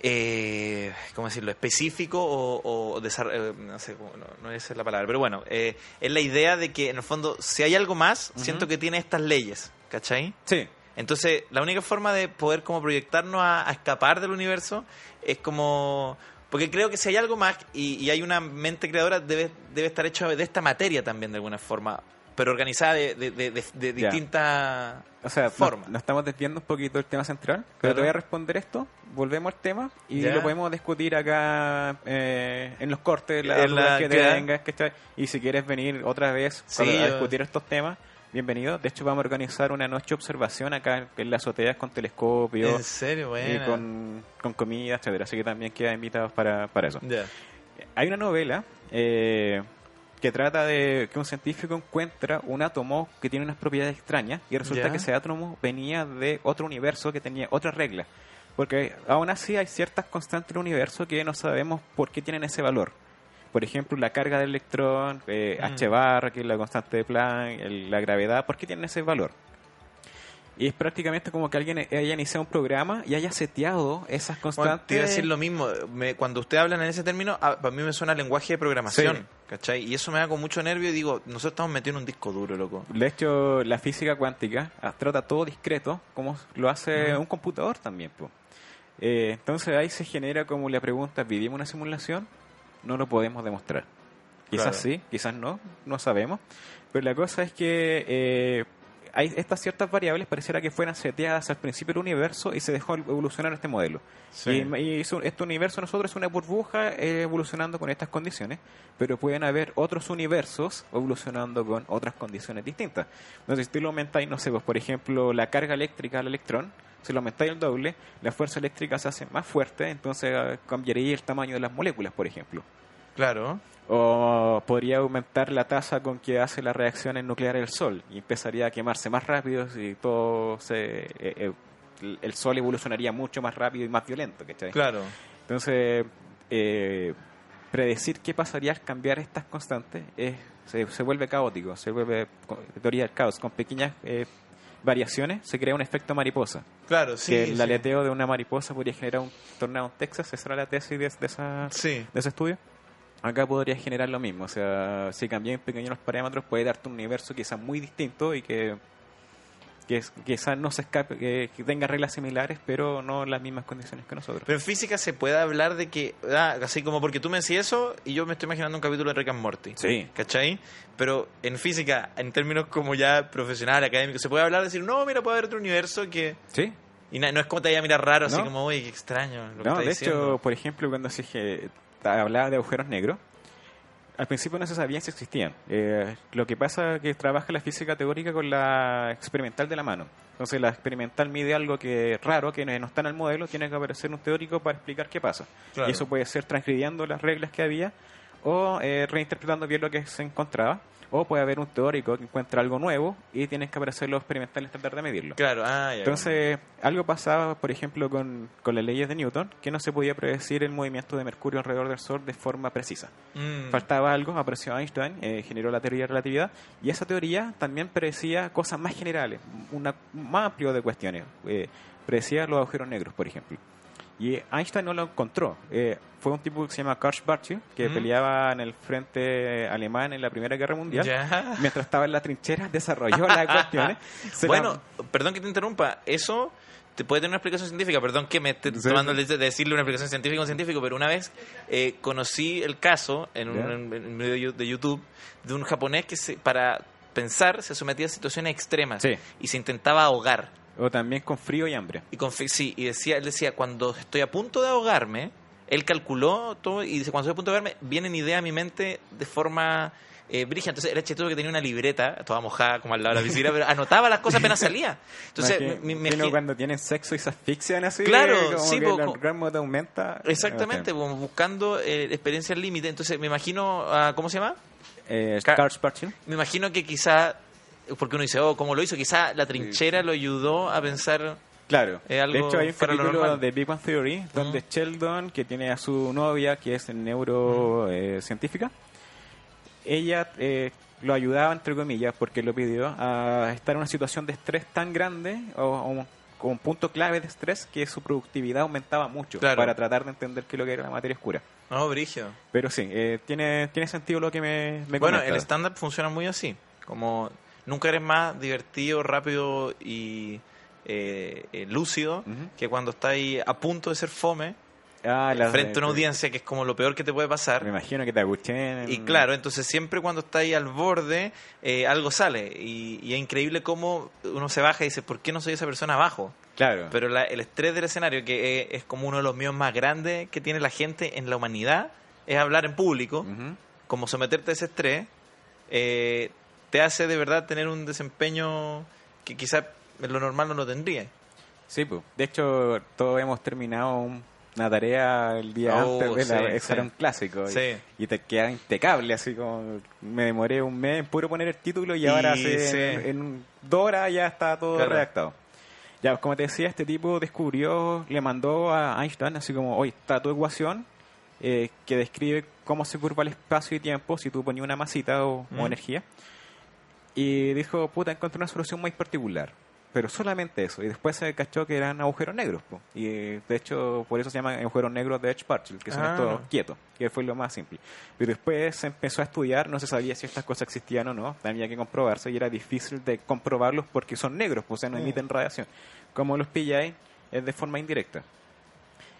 eh, ¿cómo decirlo? específico o, o eh, no sé, no, no es la palabra, pero bueno, eh, es la idea de que en el fondo, si hay algo más, siento que tiene estas leyes, ¿cachai? Sí, Entonces, la única forma de poder como proyectarnos a, a escapar del universo es como... Porque creo que si hay algo más y, y hay una mente creadora, debe, debe estar hecho de esta materia también de alguna forma, pero organizada de, de, de- de- distintas O sea, forma. nos, nos estamos desviando un poquito del tema central, pero Claro. te voy a responder esto, volvemos al tema y Ya. lo podemos discutir acá eh, en los cortes, la- dudas que tengas, ¿cachai? y si quieres venir otra vez Sí, para- a discutir estos temas, bienvenido. De hecho, vamos a organizar una noche de observación acá en las azoteas con telescopio En serio, y bueno. con, con comida, etcétera. Así que también quedan invitados para, para eso. Ya. Hay una novela eh, que trata de que un científico encuentra un átomo que tiene unas propiedades extrañas y resulta que ese átomo venía de otro universo que tenía otras reglas. Porque aún así hay ciertas constantes del universo que no sabemos por qué tienen ese valor. Por ejemplo, la carga del electrón, eh, Mm. H bar, que es la constante de Planck, el- la gravedad, ¿por qué tienen ese valor? Y es prácticamente como que alguien haya iniciado un programa y haya seteado esas Bueno, constantes. te iba a decir lo mismo. Me- cuando usted habla en ese término, a- para mí me suena lenguaje de programación. Sí. ¿Cachai? Y eso me da con mucho nervio y digo, nosotros estamos metidos en un disco duro, loco. De hecho, la física cuántica trata todo discreto, como lo hace un computador también. po. Eh, entonces ahí se genera como la pregunta, ¿vivimos una simulación? No lo podemos demostrar. Quizás Claro. sí, quizás no, no sabemos. Pero la cosa es que eh, hay estas ciertas variables, pareciera que fueran seteadas al principio del universo y se dejó evolucionar este modelo. Sí. Y, y eso- este universo nosotros es una burbuja eh, evolucionando con estas condiciones, pero pueden haber otros universos evolucionando con otras condiciones distintas. Entonces, si tú lo aumentáis, no sé, pues, por ejemplo, la carga eléctrica al electrón, si lo aumentáis el doble, la fuerza eléctrica se hace más fuerte, entonces eh, cambiaría el tamaño de las moléculas, por ejemplo. Claro. O podría aumentar la tasa con que hace la reacción en nuclear el Sol y empezaría a quemarse más rápido y todo se... eh, eh, el- Sol evolucionaría mucho más rápido y más violento, ¿cachai? Claro. Entonces, eh, predecir qué pasaría al cambiar estas constantes es, se, se vuelve caótico, se vuelve teoría del caos. Con pequeñas eh, variaciones se crea un efecto mariposa. Claro, sí. que el sí. aleteo de una mariposa podría generar un tornado en Texas, esa era la tesis de, de esa, Sí. de ese estudio. Acá podría generar lo mismo, o sea, si cambias pequeños los parámetros puede darte un universo quizás muy distinto y que, que quizás no se escape, que, que tenga reglas similares, pero no las mismas condiciones que nosotros. Pero en física se puede hablar de que, ah, así como porque tú me decís eso y yo me estoy imaginando un capítulo de Rick and Morty. Sí. ¿Cachai? Pero en física, en términos como ya profesional, académico, se puede hablar de decir, no, mira, puede haber otro universo que... Sí, Y no es como te vaya a mirar raro, así No. como, uy, qué extraño lo que No, está de diciendo. hecho, por ejemplo, cuando se hablaba de agujeros negros, al principio no se sabía si existían. Eh, lo que pasa es que trabaja la física teórica con la experimental de la mano. Entonces, la experimental mide algo que es raro, que no está en el modelo, tiene que aparecer un teórico para explicar qué pasa. Claro. Y eso puede ser transgrediendo las reglas que había o eh, reinterpretando bien lo que se encontraba. O puede haber un teórico que encuentra algo nuevo y tienes que aparecer los experimentales tratar de medirlo. Claro, ah, ya. Entonces, algo pasaba, por ejemplo, con, con las leyes de Newton, que no se podía predecir el movimiento de Mercurio alrededor del Sol de forma precisa. Mm. Faltaba algo, apareció Einstein, eh, generó la teoría de relatividad, y esa teoría también predecía cosas más generales, una, más amplio de cuestiones. Eh, predecía los agujeros negros, por ejemplo. Y Einstein no lo encontró. Eh, fue un tipo que se llama Karl Schwarzschild, que Mm. peleaba en el frente alemán en la Primera Guerra Mundial. Ya. Mientras estaba en la trinchera, desarrolló las cuestiones. Se la- Bueno, perdón que te interrumpa, eso te puede tener una explicación científica, perdón que me esté Sí, tomando sí. de decirle una explicación científica a un científico, pero una vez eh, conocí el caso en un, en un video de YouTube de un japonés que se, para pensar se sometía a situaciones extremas Sí. y se intentaba ahogar. O también con frío y hambre. Y con, sí, y decía, él decía, cuando estoy a punto de ahogarme, él calculó todo y dice, cuando estoy a punto de ahogarme, vienen ideas a mi mente de forma eh, brígida. Entonces era chistoso que tenía una libreta, toda mojada como al lado de la piscina, pero anotaba las cosas apenas salía. Entonces, me, me- cuando tienen sexo y se asfixian así. Claro, como sí, que po, el orgasmo te aumenta. exactamente, buscando eh, experiencias límite. Entonces me imagino, ah, ¿cómo se llama? Eh, Car- Karl Schwarzschild. Me imagino que quizá, porque uno dice, oh, ¿cómo lo hizo? Quizá la trinchera lo ayudó a pensar... Claro. Algo de hecho, hay un capítulo de Big Bang Theory donde Sheldon, que tiene a su novia, que es neurocientífica, ella eh, lo ayudaba, entre comillas, porque lo pidió, a estar en una situación de estrés tan grande o, o con un punto clave de estrés que su productividad aumentaba mucho Claro. para tratar de entender qué es lo que era la materia oscura. No, Brigio. Pero sí, eh, tiene, tiene sentido lo que me, me Bueno, el stand-up funciona muy así. Como nunca eres más divertido, rápido y eh, eh, lúcido que cuando estás ahí a punto de ser fome Ah, frente a una audiencia, que es como lo peor que te puede pasar. Me imagino que te aguchen. Y claro, entonces siempre cuando está ahí al borde, eh, algo sale. Y, y es increíble cómo uno se baja y dice, ¿por qué no soy esa persona abajo? Claro. Pero la- el estrés del escenario, que es, es como uno de los míos más grandes que tiene la gente en la humanidad, es hablar en público, como someterte a ese estrés, eh, te hace de verdad tener un desempeño que quizás en lo normal no lo tendría. Sí, pues. De hecho, todos hemos terminado un- una tarea el día Oh, antes de la... sí, Eso sí. era un clásico. y- Sí. Y, te queda impecable, así como... Me demoré un mes en puro poner el título y, ahora hace- en, en dos horas ya está todo Claro. redactado. Ya, como te decía, este tipo descubrió, le mandó a Einstein, así como, oye, está tu ecuación eh, que describe cómo se curva el espacio y tiempo si tú ponías una masita o, o Mm. energía. Y dijo, puta, encontré una solución muy particular. Pero solamente eso. Y después se cachó que eran agujeros negros. po. Y de hecho, por eso se llaman agujeros negros de Edge-Particle, que son Ah. estos quietos, que fue lo más simple. Pero después se empezó a estudiar, no se sabía si estas cosas existían o no, tenía que comprobarse y era difícil de comprobarlos porque son negros, pues, o sea, no Mm. emiten radiación. Como los pilláis, es de forma indirecta.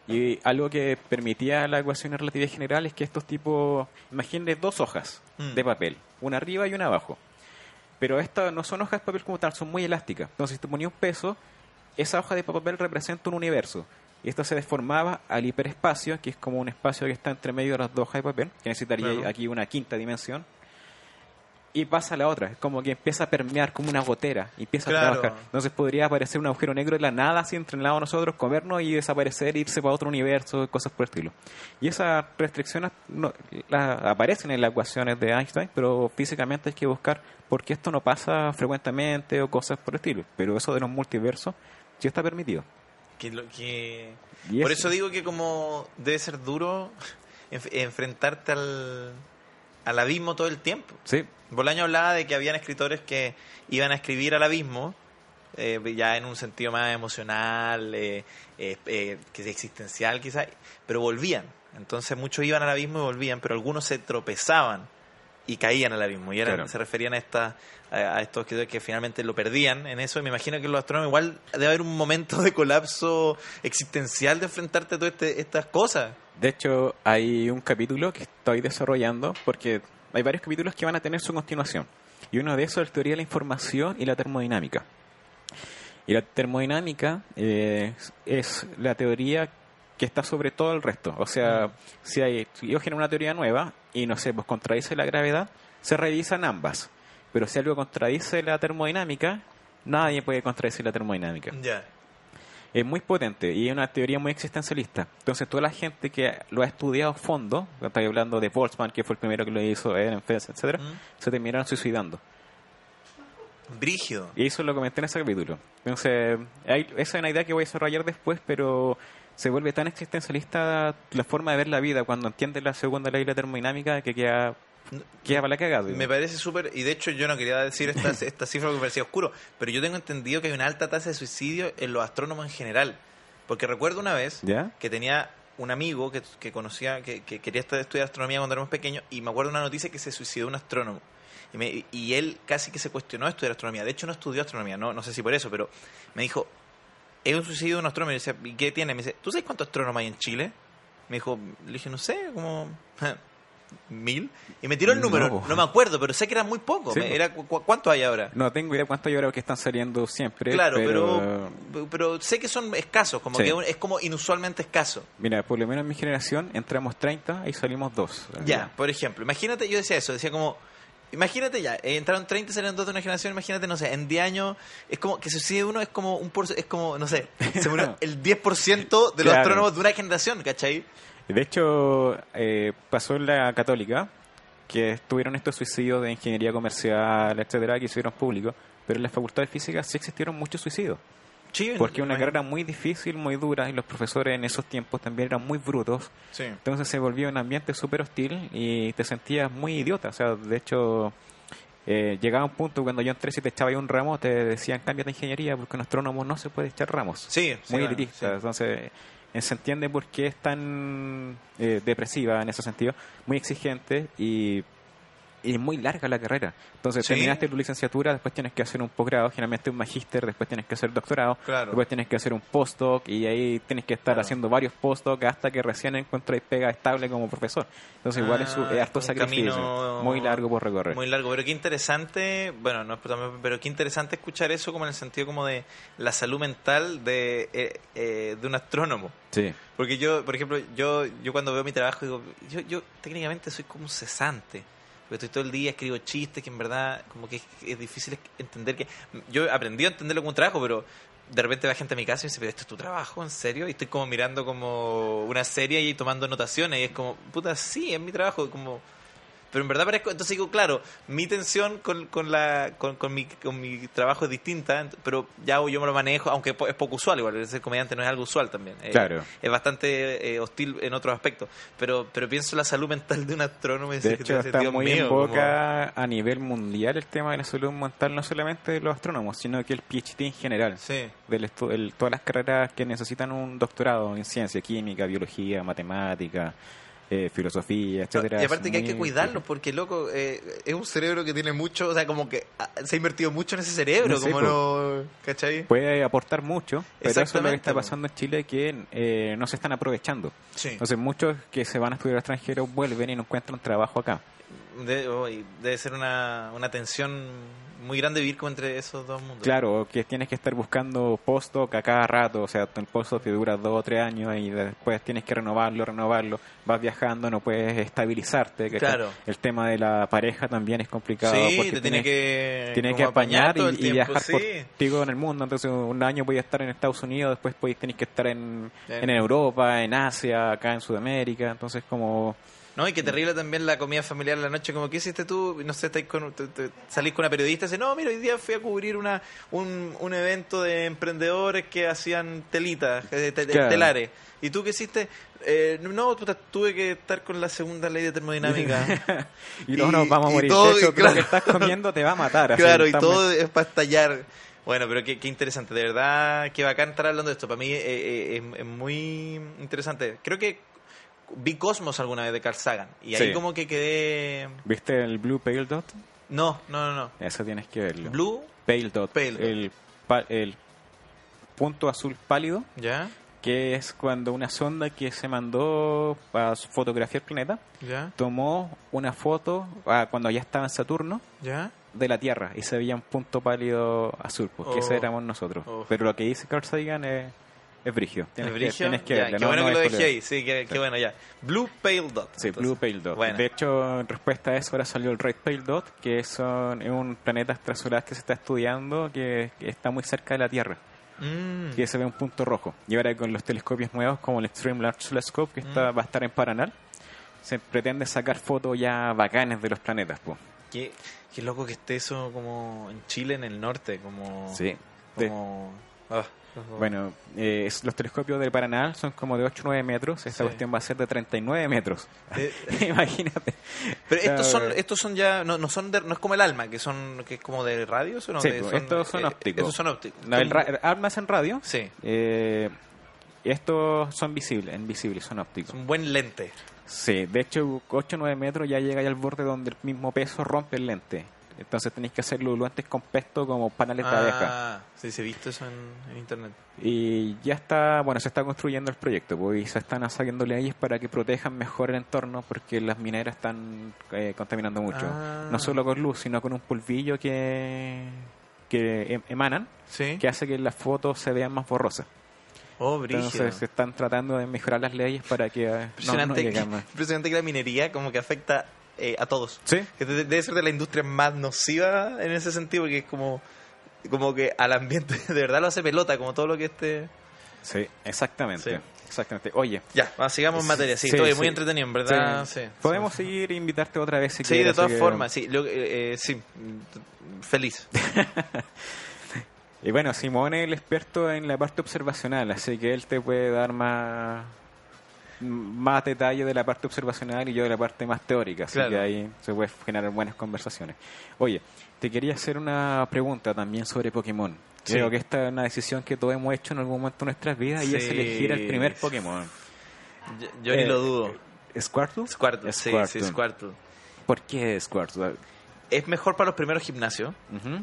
Y algo que permitía la ecuación de relatividad general es que estos tipos, imagínense dos hojas Mm. de papel, una arriba y una abajo. Pero estas no son hojas de papel como tal, son muy elásticas. Entonces, si te ponía un peso, esa hoja de papel representa un universo. Y esto se deformaba al hiperespacio, que es como un espacio que está entre medio de las dos hojas de papel, que necesitaría Claro. aquí una quinta dimensión. Y pasa a la otra, es como que empieza a permear como una gotera, y empieza Claro. a trabajar. Entonces podría aparecer un agujero negro de la nada, así entre el lado de nosotros, comernos y desaparecer, irse para otro universo, cosas por el estilo. Y esas restricciones no, aparecen en las ecuaciones de Einstein, pero físicamente hay que buscar por qué esto no pasa frecuentemente o cosas por el estilo. Pero eso de los multiversos sí está permitido. Que lo- que- Por es- eso digo que como debe ser duro enf- enfrentarte al, al abismo todo el tiempo. Sí, Bolaño hablaba de que habían escritores que iban a escribir al abismo, eh, ya en un sentido más emocional, eh, eh, eh, que existencial quizás, pero volvían. Entonces muchos iban al abismo y volvían, pero algunos se tropezaban y caían al abismo. Y eran- Claro. se referían a, esta, a, estos escritores que finalmente lo perdían en eso. Y me imagino que los astrónomos igual debe haber un momento de colapso existencial de enfrentarte a todas este- estas cosas. De hecho, hay un capítulo que estoy desarrollando porque hay varios capítulos que van a tener su continuación. Y uno de esos es la teoría de la información y la termodinámica. Y la termodinámica eh, es la teoría que está sobre todo el resto. O sea, si, hay, si yo genero una teoría nueva y no sé, pues contradice la gravedad, se revisan ambas. Pero si algo contradice la termodinámica, nadie puede contradecir la termodinámica Ya. Es muy potente y es una teoría muy existencialista. Entonces, toda la gente que lo ha estudiado a fondo, estoy hablando de Boltzmann, que fue el primero que lo hizo, Ehrenfest, etcétera, Mm. se terminaron suicidando. Brígido. Y eso lo comenté en ese capítulo. Entonces, hay, esa es una idea que voy a desarrollar después, pero se vuelve tan existencialista la forma de ver la vida cuando entiendes la segunda ley de la termodinámica que queda, queda para la cagada. digo. Me parece súper, y de hecho yo no quería decir esta, esta cifra porque parecía oscuro, pero yo tengo entendido que hay una alta tasa de suicidio en los astrónomos en general. Porque recuerdo una vez ¿Ya? que tenía un amigo que, que conocía, que, que quería estudiar astronomía cuando éramos pequeños, y me acuerdo una noticia que se suicidó un astrónomo. Y, me- y él casi que se cuestionó estudiar astronomía. De hecho, no estudió astronomía, no, no sé si por eso, pero me dijo, es un suicidio de un astrónomo. Y yo decía, ¿y qué tiene? Me dice, ¿tú sabes cuántos astrónomos hay en Chile? Me dijo, le dije, no sé, como mil. Y me tiró el número, No. no, me acuerdo, pero sé que eran muy pocos. Sí, era, cu- cu- ¿Cuánto hay ahora? No tengo idea cuánto yo creo que están saliendo siempre. Claro, pero, pero, pero sé que son escasos, como Sí. que es como inusualmente escaso. Mira, por lo menos en mi generación entramos 30 y salimos 2. Ya, por ejemplo, imagínate, yo decía eso, decía como, imagínate ya, eh, entraron 30 y salieron dos de una generación, imagínate, no sé, en 10 años, es como que suicide uno, es como un por, es como, no sé, se murió el 10% de los Claro. astrónomos de una generación, ¿cachai? De hecho, eh, pasó en la católica que tuvieron estos suicidios de ingeniería comercial, etcétera, que hicieron público, pero en la facultad de física sí existieron muchos suicidios. Sí, Porque una carrera muy difícil, muy dura, y los profesores en esos tiempos también eran muy brutos. Sí. Entonces se volvió un ambiente súper hostil y te sentías muy idiota. O sea, de hecho, eh, llegaba un punto cuando yo entré, si te echaba ahí un ramo, te decían cámbiate de ingeniería porque un astrónomo no se puede echar ramos. Sí, muy elitista. sí. Entonces, se entiende por qué es tan eh, depresiva en ese sentido, muy exigente y, y muy larga la carrera. Entonces, Sí. terminaste tu licenciatura, después tienes que hacer un posgrado, generalmente un magíster, después tienes que hacer doctorado, Claro. después tienes que hacer un postdoc y ahí tienes que estar Claro. haciendo varios postdocs hasta que recién encuentres pega estable como profesor. Entonces, igual es, un- Ah, es harto un sacrificio, camino muy largo por recorrer. Muy largo, pero qué interesante, bueno, no es pero qué interesante escuchar eso como en el sentido como de la salud mental de, eh, eh, de un astrónomo. Sí. Porque yo, por ejemplo, yo, yo cuando veo mi trabajo digo, yo, yo técnicamente soy como un cesante. Estoy todo el día, escribo chistes que en verdad como que es, es difícil entender que... Yo aprendí a entenderlo como un trabajo, pero de repente va gente a mi casa y me dice, pero esto es tu trabajo, ¿en serio? Y estoy como mirando como una serie y tomando anotaciones y es como, puta, sí, es mi trabajo, como... Pero en verdad parezco, entonces digo, claro, mi tensión con, con, la, con, con, mi, con mi trabajo es distinta, pero ya yo me lo manejo, aunque es po- es poco usual, igual, ser comediante no es algo usual también. Eh, Claro. es bastante eh, hostil en otros aspectos, pero pero pienso en la salud mental de un astrónomo De hecho, está Dios muy mío, en como- boca a nivel mundial el tema de la salud mental, no solamente de los astrónomos, sino que el PhD en general. Sí, del estu- el- todas las carreras que necesitan un doctorado en ciencia, química, biología, matemática, eh, filosofía, etcétera. y aparte que hay que cuidarlo porque, loco, eh, es un cerebro que tiene mucho, o sea, como que ah, se ha invertido mucho en ese cerebro, No sé, como no, ¿cachai? Puede aportar mucho, pero eso es lo que está pasando en Chile que eh, no se están aprovechando. Sí. Entonces muchos que se van a estudiar al extranjero vuelven y no encuentran trabajo acá. De- oh, debe ser una, una tensión muy grande vivir como entre esos dos mundos. Claro, que tienes que estar buscando postdoc a cada rato, o sea, el postdoc te dura dos o tres años y después tienes que renovarlo, renovarlo, vas viajando, no puedes estabilizarte. Claro. El tema de la pareja también es complicado. Sí, porque te tiene tienes- que, tienes que apañar y, viajar sí. contigo en el mundo. Entonces, un año voy a estar en Estados Unidos, después podéis tenéis que estar en, En- en Europa, en Asia, acá en Sudamérica. Entonces, como No, y que terrible también la comida familiar en la noche, como, ¿qué hiciste tú? No sé, estáis con, te- te- salís con una periodista y dice, no, mira, hoy día fui a cubrir una, un, un evento de emprendedores que hacían telitas, eh, te- te- Claro. telares. ¿Y tú qué hiciste? Eh, no, tuve que estar con la segunda ley de termodinámica. y Y- nos vamos a morir. todo, de hecho, y creo que claro. estás comiendo te va a matar. así, Claro, y todo muy- es para estallar. Bueno, pero qué, qué interesante, de verdad, qué bacán estar hablando de esto. Para mí eh, eh, es, es muy interesante. Creo que vi Cosmos alguna vez de Carl Sagan y ahí Sí. como que quedé... ¿Viste el Blue Pale Dot? No, no, no, no. Eso tienes que verlo. Blue, Pale Dot. Pale Dot. El, el punto azul pálido, ¿ya? que es cuando una sonda que se mandó para fotografiar el planeta ¿Ya? tomó una foto ah, cuando ya estaba en Saturno ¿Ya? de la Tierra y se veía un punto pálido azul, porque Oh. ese éramos nosotros. Oh. Pero lo que dice Carl Sagan es, es brigio. Tienes, ¿El que, brillo? tienes que Ya, verlo, qué no- bueno no que lo dejé ahí. Sí, qué bueno, ya. Blue Pale Dot. Sí, entonces. Blue Pale Dot. Bueno. De hecho, en respuesta a eso, ahora salió el Red Pale Dot, que son, es un planeta extrasolar que se está estudiando que, que está muy cerca de la Tierra, Mm. que se ve un punto rojo. Y ahora con los telescopios nuevos, como el Extreme Large Telescope, que está, Mm. va a estar en Paranal, se pretende sacar fotos ya bacanes de los planetas. po. Qué, qué loco que esté eso como en Chile, en el norte, como... Sí. Como... ah, Bueno, eh, los telescopios del Paranal son como de 8 o 9 metros. Esta Sí. cuestión va a ser de 39 metros. Eh, Imagínate. Pero estos son, estos son ya, no, no son de- no es como el alma, que son, que es como de radios o no? Sí, De- pues, estos son ópticos. Estos son ópticos. No, el Son- en radio. sí, Eh, estos son visibles, invisibles, son ópticos. es un buen lente. Sí, de hecho, 8 o 9 metros ya llega ya al borde donde el mismo peso rompe el lente. Entonces tenéis que hacerlo lo antes compuesto como paneles de abeja. Ah, sí, se he visto eso en, en internet. Y ya está, bueno, se está construyendo el proyecto, pues, y se están haciendo leyes para que protejan mejor el entorno porque las mineras están eh, contaminando mucho. Ah. No solo con luz, sino con un polvillo que, que em- emanan, Sí. que hace que las fotos se vean más borrosas. Oh. Entonces se están tratando de mejorar las leyes para que eh, no, no más. impresionante que la minería como que afecta eh, a todos. Sí, Que de- debe ser de la industria más nociva en ese sentido, porque es como, como que al ambiente de verdad lo hace pelota, como todo lo que esté... sí, exactamente. Sí. Exactamente. Oye, Ya, sigamos en materia. Sí, sí, estoy sí. muy entretenido, en verdad. Sí. podemos seguir e invitarte otra vez si Sí, de quieres, todas así que- formas, sí. lo- eh, sí, feliz. Y bueno, Simón es el experto en la parte observacional, así que él te puede dar más más detalle de la parte observacional y yo de la parte más teórica, así Claro. que ahí se puede generar buenas conversaciones. Oye, te quería hacer una pregunta también sobre Pokémon. Sí. Creo que esta es una decisión que todos hemos hecho en algún momento de nuestras vidas y es elegir el primer Pokémon. Yo, yo ni Eh, lo dudo. ¿Squirtle? Squirtle, sí, sí, Squirtle. Squirtle. ¿Por qué Squirtle? Es mejor para los primeros gimnasios,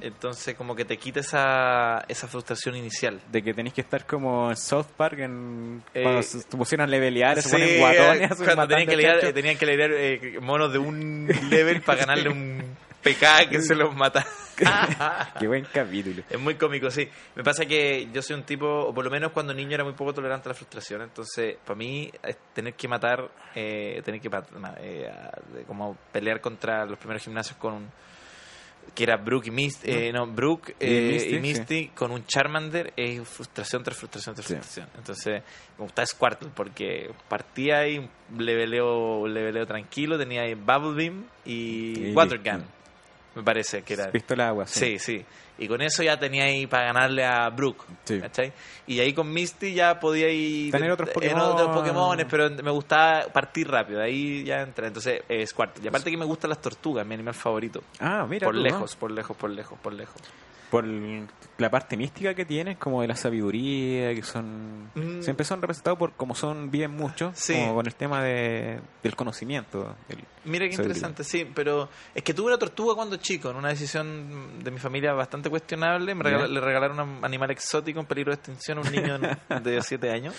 entonces como que te quita esa, esa frustración inicial. De que tenéis que estar como en South Park en, Eh, cuando se pusieron a levelear, se ponen guatones, así, cuando tenían que, chanchos. eh, tenían que lidiar eh, monos de un level para ganarle un PK que se los mata. Qué buen capítulo. Es muy cómico, sí. Me pasa que yo soy un tipo, o por lo menos cuando niño era muy poco tolerante a la frustración, entonces para mí tener que matar, eh, tener que eh, como pelear contra los primeros gimnasios con un que era Brook y Misty, eh, no, Brook Y eh, Misty, y Misty con un Charmander es frustración tras frustración tras Sí. frustración. Entonces, me gustaba Squirtle porque partía ahí un leveleo, leveleo tranquilo, tenía ahí Bubble Beam y, Y Water. Gun, me parece que era. Pistola de agua, Sí, sí. Y con eso ya tenía ahí para ganarle a Brook. Sí. ¿cachai? Y ahí con Misty ya podía ir. Tener otros en Pokémon. otros Pokémones, pero me gustaba partir rápido. Ahí ya entré. Entonces, es cuarto. Y aparte que me gustan las tortugas, mi animal favorito. Ah, mira. por tú, ¿no? lejos, por lejos, por lejos, por lejos. Por la parte mística que tienen, como de la sabiduría, que son. Mm. Siempre son representados por como son, viven mucho, Sí. como con el tema de, del conocimiento. del- Mira qué Sabiduría. interesante, sí, pero es que tuve una tortuga cuando chico, en una decisión de mi familia bastante cuestionable. Me Ya. le regalaron un animal exótico en peligro de extinción a un niño de 7 años.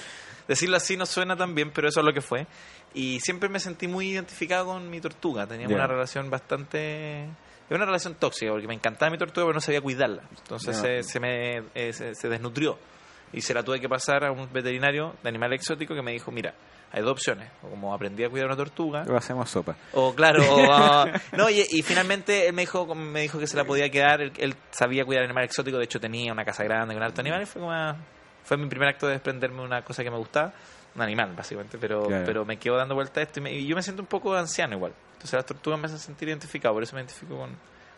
Decirlo así no suena tan bien, pero eso es lo que fue. Y siempre me sentí muy identificado con mi tortuga. Teníamos Ya. una relación bastante. Era una relación tóxica, porque me encantaba mi tortuga, pero no sabía cuidarla. Entonces se, se me eh, se, se desnutrió. Y se la tuve que pasar a un veterinario de animal exótico que me dijo: Mira, hay dos opciones. O como aprendí a cuidar una tortuga, Lo hacemos sopa. o claro, o, ah, no, y, y finalmente él me dijo, me dijo que se la podía quedar, él, él sabía cuidar animal exótico, de hecho tenía una casa grande con alto animal y fue como, ah, fue mi primer acto de desprenderme de una cosa que me gustaba. un animal, básicamente, pero, Claro. pero me quedo dando vuelta a esto y, me- y yo me siento un poco anciano igual. Entonces las tortugas me hacen sentir identificado, por eso me identifico con,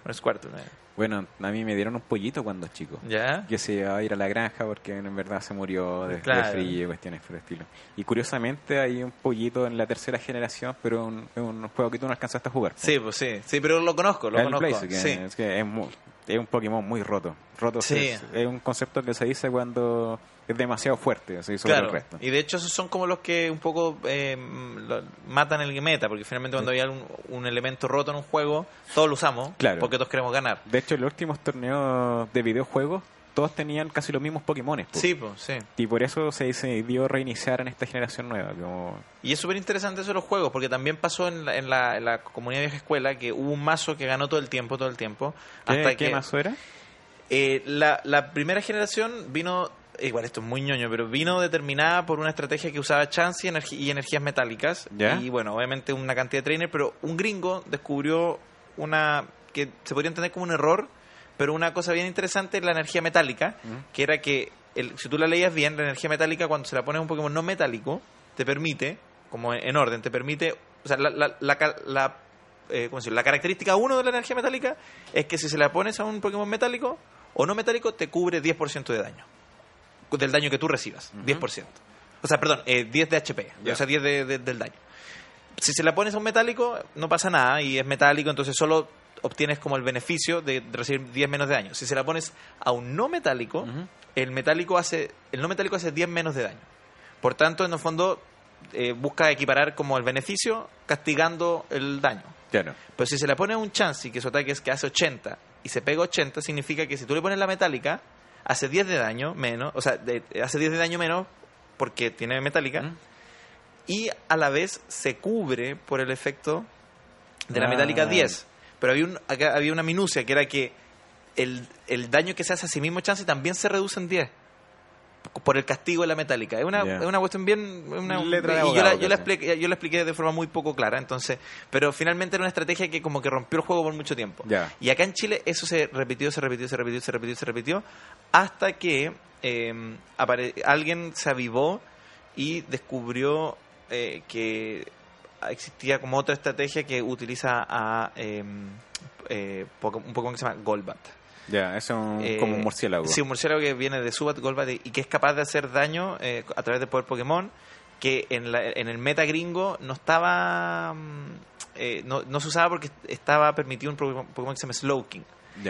con Squirtle. Bueno, a mí me dieron un pollito cuando chico. ¿Ya? Que se iba a ir a la granja porque en verdad se murió de, de Claro. frío y cuestiones por el estilo. Y curiosamente hay un pollito en la tercera generación, pero un, es un juego que tú no alcanzaste a jugar. Sí, pues sí, sí, pero lo conozco, lo El conozco. Blaze, que sí. es, que es, mu- es un Pokémon muy roto. Roto Sí. es, es un concepto que se dice cuando es demasiado fuerte, así sobre Claro, el resto. y de hecho esos son como los que un poco eh, lo- matan el meta, porque finalmente cuando hay un, un elemento roto en un juego, todos lo usamos, Claro. porque todos queremos ganar. De hecho, en los últimos torneos de videojuegos, todos tenían casi los mismos Pokémon. Sí, pues, sí. Y por eso se decidió reiniciar en esta generación nueva. Como, Y es súper interesante eso de los juegos, porque también pasó en la, en, la, en la comunidad vieja escuela que hubo un mazo que ganó todo el tiempo, todo el tiempo. ¿Qué, hasta qué que mazo era? eh, la, la primera generación vino, igual esto es muy ñoño, pero vino determinada por una estrategia que usaba chance y, energi- y energías metálicas. ¿Ya? Y bueno, obviamente una cantidad de trainers, pero un gringo descubrió una que se podría entender como un error, pero una cosa bien interesante es la energía metálica, que era que el- si tú la leías bien, la energía metálica cuando se la pones a un Pokémon no metálico, te permite, como en, en orden, te permite, o sea, la, la, la, la, eh, la característica 1 de la energía metálica es que si se la pones a un Pokémon metálico o no metálico, te cubre 10% de daño. Del daño que tú recibas, 10%. O sea, perdón, eh, 10 de HP, o sea, 10 de- de- del daño. Si se la pones a un metálico, no pasa nada y es metálico, entonces solo obtienes como el beneficio de recibir 10 menos de daño. Si se la pones a un no metálico, el metálico hace el no metálico hace 10 menos de daño. Por tanto, en el fondo eh, busca equiparar como el beneficio castigando el daño. Claro. Pero si se le pone un chance y que su ataque es que hace 80 y se pega 80, significa que si tú le pones la metálica, hace 10 de daño menos, o sea, de- hace 10 de daño menos porque tiene metálica, ¿Mm? y a la vez se cubre por el efecto de la Ah. metálica 10. Pero había, un, acá había una minucia que era que el, el daño que se hace a sí mismo chance también se reduce en 10 por el castigo de la metálica. Es una, es una cuestión bien... Una, Letra de y yo, la, yo, la expliqué, yo la expliqué de forma muy poco clara, entonces pero finalmente era una estrategia que como que rompió el juego por mucho tiempo. Ya. Y acá en Chile eso se repitió, se repitió, se repitió, se repitió, se repitió, hasta que eh, apare- alguien se avivó y descubrió eh, que existía como otra estrategia que utiliza a eh, eh, un Pokémon que se llama Golbat. Ya, es un- Eh, como un murciélago. Sí, un murciélago que viene de Subat Golbat y que es capaz de hacer daño eh, a través del poder Pokémon que en, la- en el meta gringo no estaba mm, eh, no, no se usaba porque estaba permitido un Pokémon que se llama Slowking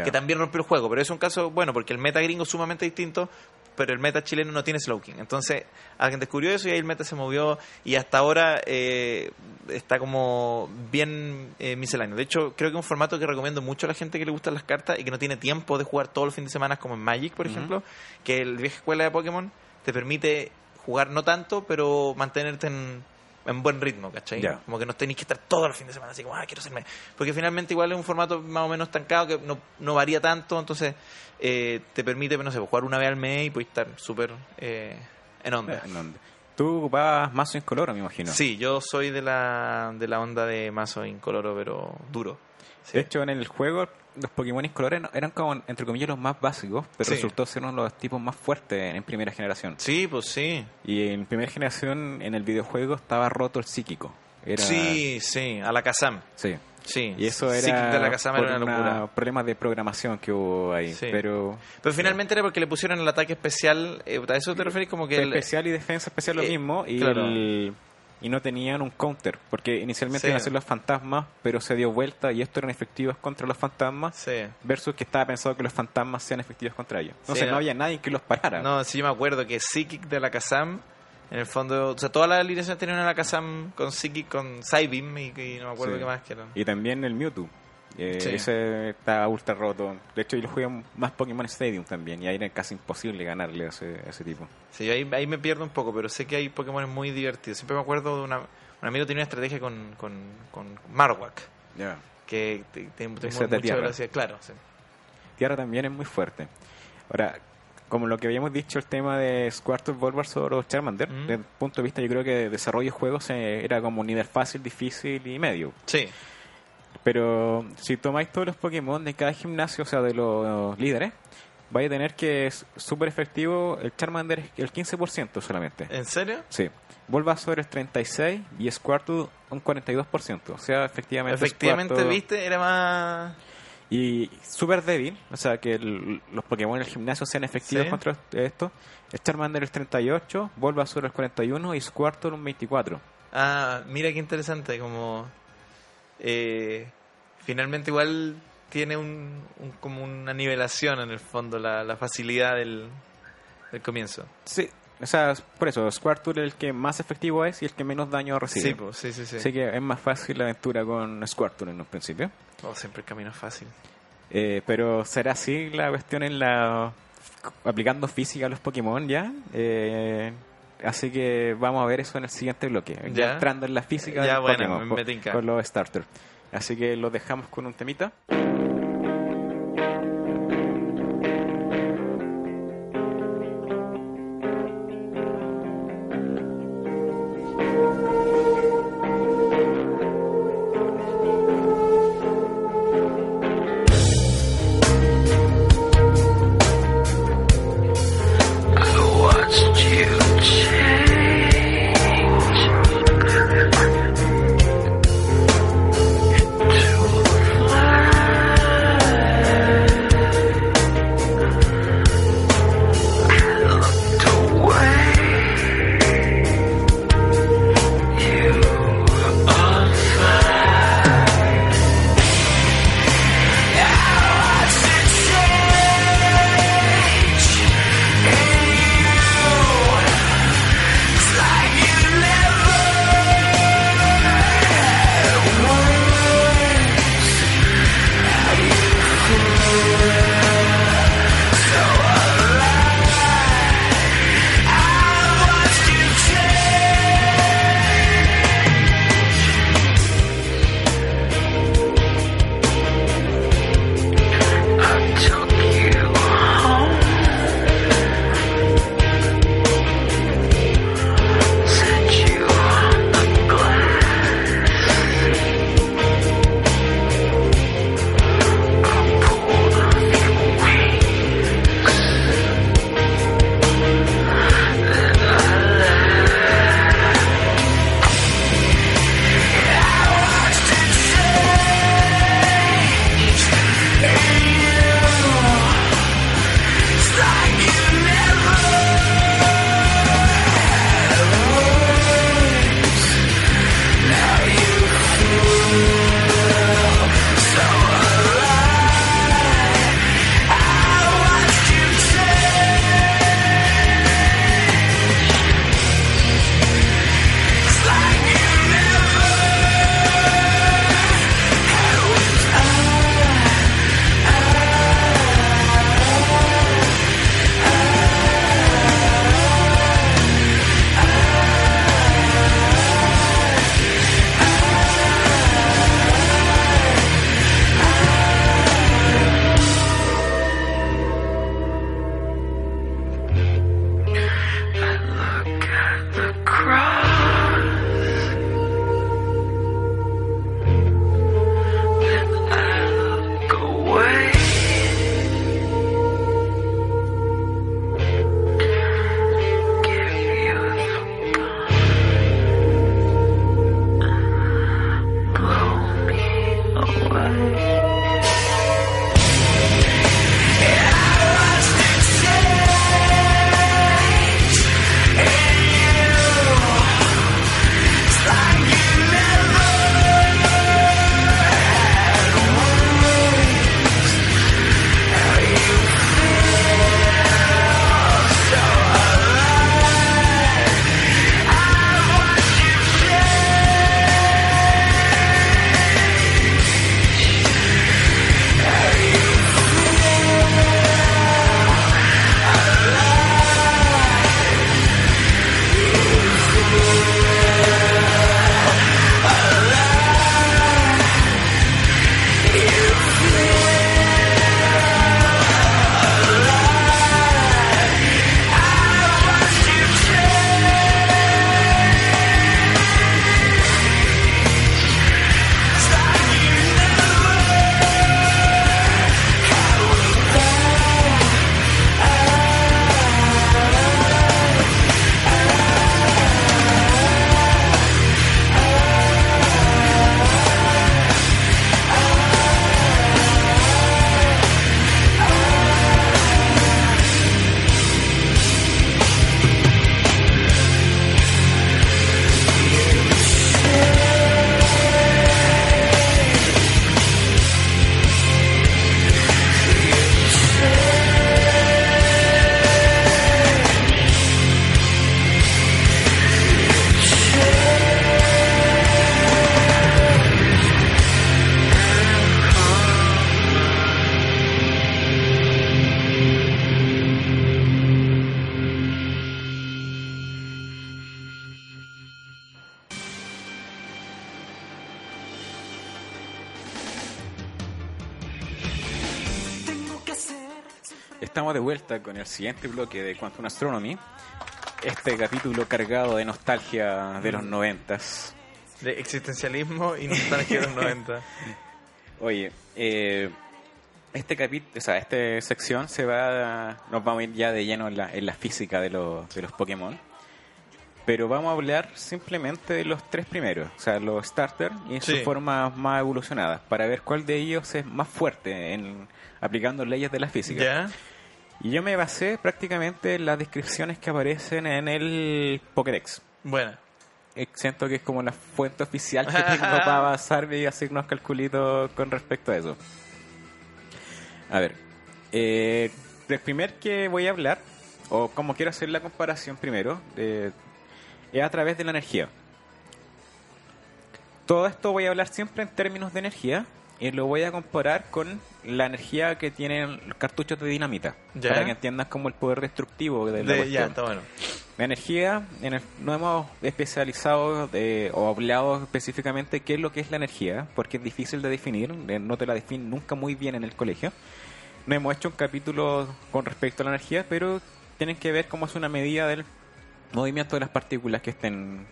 que también rompió el juego pero es un caso bueno porque el meta gringo es sumamente distinto pero el meta chileno no tiene Slowking entonces alguien descubrió eso y ahí el meta se movió y hasta ahora eh, está como bien eh, misceláneo. De hecho creo que es un formato que recomiendo mucho a la gente que le gustan las cartas y que no tiene tiempo de jugar todos los fines de semana como en Magic por ejemplo que el vieja escuela de Pokémon te permite jugar no tanto pero mantenerte en en buen ritmo, ¿cachai? Como que no tenéis que estar todos los fines de semana así como, ah, quiero hacerme. Porque finalmente igual es un formato más o menos estancado que no, no varía tanto, entonces eh, te permite, no sé, jugar una vez al mes y puedes estar súper eh, en onda. Eh, ¿en dónde? Tú ocupabas mazo incoloro, me imagino. Sí, yo soy de la, de la onda de mazo incoloro, pero duro. Sí. De hecho, en el juego, los Pokémon incolores no- eran como, entre comillas, los más básicos, pero Sí. resultó ser uno de los tipos más fuertes en primera generación. Sí, pues sí. Y en primera generación, en el videojuego, estaba roto el psíquico. Era, Sí, sí, a la Kazam. Sí. Sí. Y eso era de la Kazam por era una locura. problemas de programación que hubo ahí. Sí. Pero Pero finalmente era porque le pusieron el ataque especial. eh, ¿A eso te refieres? Como que el- especial y defensa especial lo eh, mismo y, claro. el- y no tenían un counter porque inicialmente Sí. iban a ser los fantasmas pero se dio vuelta y estos eran efectivos contra los fantasmas Sí. versus que estaba pensado que los fantasmas sean efectivos contra ellos entonces Sí, no había nadie que los parara No, sí, yo me acuerdo que Psychic de la Kazam, en el fondo, o sea, todas las alineaciones tenían una Kazam con Psychic, con Psybeam y, y no me acuerdo qué más que eran. y también el Mewtwo Eh, Sí. ese está ultra roto de hecho yo lo jugué más Pokémon Stadium también y ahí era casi imposible ganarle a ese, a ese tipo Sí, ahí, ahí me pierdo un poco, pero sé que hay Pokémon muy divertidos. Siempre me acuerdo de una, un amigo tenía una estrategia con, con, con Marowak, ya que de mucha tierra. velocidad. Claro, sí. Tierra también es muy fuerte. Ahora, como lo que habíamos dicho, el tema de Squirtle, Bulbasaur o Charmander, Mm. desde el punto de vista, yo creo que de desarrollo de juegos eh, era como nivel fácil, difícil y medio. Sí, Pero si tomáis todos los Pokémon de cada gimnasio, o sea, de los líderes, vaya a tener que es súper efectivo el Charmander es el 15% solamente. ¿En serio? Sí. Bulbasaur es 36 y Squirtle un 42%. O sea, efectivamente. Efectivamente, Squirtle- viste, era más... Y súper débil. O sea, que el- los Pokémon en el gimnasio sean efectivos Sí. contra esto. El Charmander es 38, Bulbasaur es 41 y Squirtle un 24. Ah, mira qué interesante, como... eh, finalmente igual tiene un, un- como una nivelación en el fondo, la, la facilidad del, del comienzo. Sí. O sea, por eso, Squirtle es el que más efectivo es y el que menos daño recibe. Sí, pues, sí, sí, sí. Así que es más fácil la aventura con Squirtle en un principio. Oh, siempre el camino es fácil. Eh, pero será así la cuestión en la aplicando física a los Pokémon ya. Eh, así que vamos a ver eso en el siguiente bloque. Ya, Ya. entrando en la física Ya, de los bueno, Pokémon me con los starters. Así que los dejamos con un temita. Estamos de vuelta con el siguiente bloque de Quantum Astronomy. Este capítulo cargado de nostalgia de los noventas. De existencialismo y nostalgia de los 90. Oye, eh, este capítulo, o sea, esta sección se va, nos vamos a ir ya de lleno en la, en la física de los, de los Pokémon. Pero vamos a hablar simplemente de los tres primeros, o sea, los starter y en Sí. sus formas más evolucionadas, para ver cuál de ellos es más fuerte en aplicando leyes de la física. ¿Ya? Y yo me basé prácticamente en las descripciones que aparecen en el Pokédex. Bueno. Eh, Siento que es como la fuente oficial que tengo para basarme y hacer unos calculitos con respecto a eso. A ver, eh, el primer que voy a hablar, o como quiero hacer la comparación primero, eh, es a través de la energía. Todo esto voy a hablar siempre en términos de energía y lo voy a comparar con la energía que tienen los cartuchos de dinamita, Ya. para que entiendas como el poder destructivo de la De, cuestión. ya, está bueno. La energía, en el- no hemos especializado de- o hablado específicamente qué es lo que es la energía, porque es difícil de definir, eh, no te la definen nunca muy bien en el colegio. No hemos hecho un capítulo con respecto a la energía, pero tienen que ver cómo es una medida del movimiento de las partículas que estén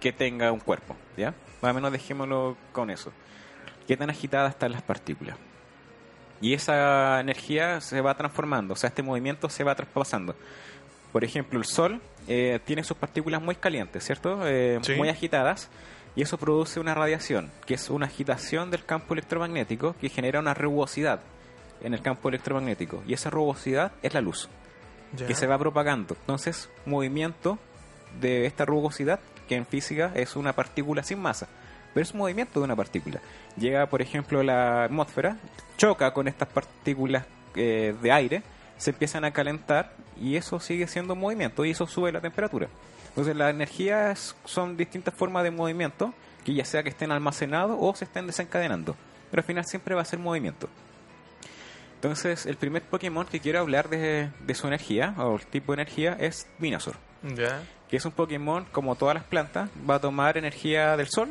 que tenga un cuerpo, ¿ya? Más o menos dejémoslo con eso. ¿Qué tan agitadas están las partículas? Y esa energía se va transformando, o sea, este movimiento se va traspasando. Por ejemplo, el Sol eh, tiene sus partículas muy calientes, ¿cierto? Eh, Sí. Muy agitadas. Y eso produce una radiación, que es una agitación del campo electromagnético que genera una rugosidad en el campo electromagnético. Y esa rugosidad es la luz, Que se va propagando. Entonces, movimiento de esta rugosidad, que en física es una partícula sin masa, pero es un movimiento de una partícula. Llega, por ejemplo, la atmósfera, choca con estas partículas eh, de aire, se empiezan a calentar y eso sigue siendo movimiento y eso sube la temperatura. Entonces, las energías son distintas formas de movimiento, que ya sea que estén almacenados o se estén desencadenando, pero al final siempre va a ser movimiento. Entonces, el primer Pokémon que quiero hablar de, de su energía, o el tipo de energía, es Venusaur Ya. que es un Pokémon, como todas las plantas, va a tomar energía del sol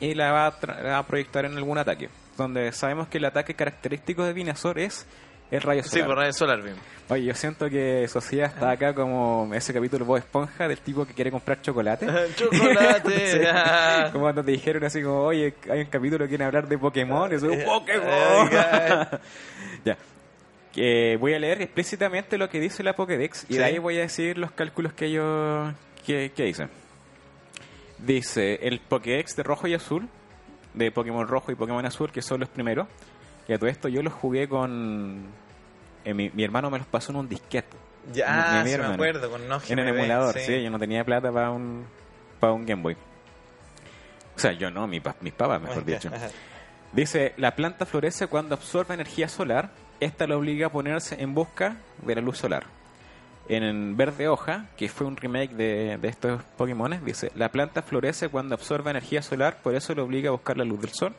y la va a, tra- a proyectar en algún ataque. Donde sabemos que el ataque característico de Venusaur es el rayo Sí, solar. por Radio Solar Beam. Oye, yo siento que Sociedad está acá como ese capítulo Bob Esponja del tipo que quiere comprar chocolate. Chocolate. Sí. Como cuando te dijeron así como, oye, hay un capítulo que quiere hablar de Pokémon, y eso es Eh, Pokémon. eh, ya. Que voy a leer explícitamente lo que dice la Pokédex y Sí. de ahí voy a decir los cálculos que yo que, que hice. Dice el Pokédex de rojo y azul, de Pokémon rojo y Pokémon azul, que son los primeros. Y a todo esto yo los jugué con. eh, mi, mi hermano me los pasó en un disquete. Ya, Mi- mi sí me acuerdo, con no En el emulador, sí. yo no tenía plata para un, para un Game Boy. O sea, yo no, mi pa- mis papás, mejor dicho. Dice, la planta florece cuando absorbe energía solar. Esta lo obliga a ponerse en busca de la luz solar. En Verde Hoja, que fue un remake de, estos Pokémon, dice, la planta florece cuando absorbe energía solar, por eso lo obliga a buscar la luz del sol.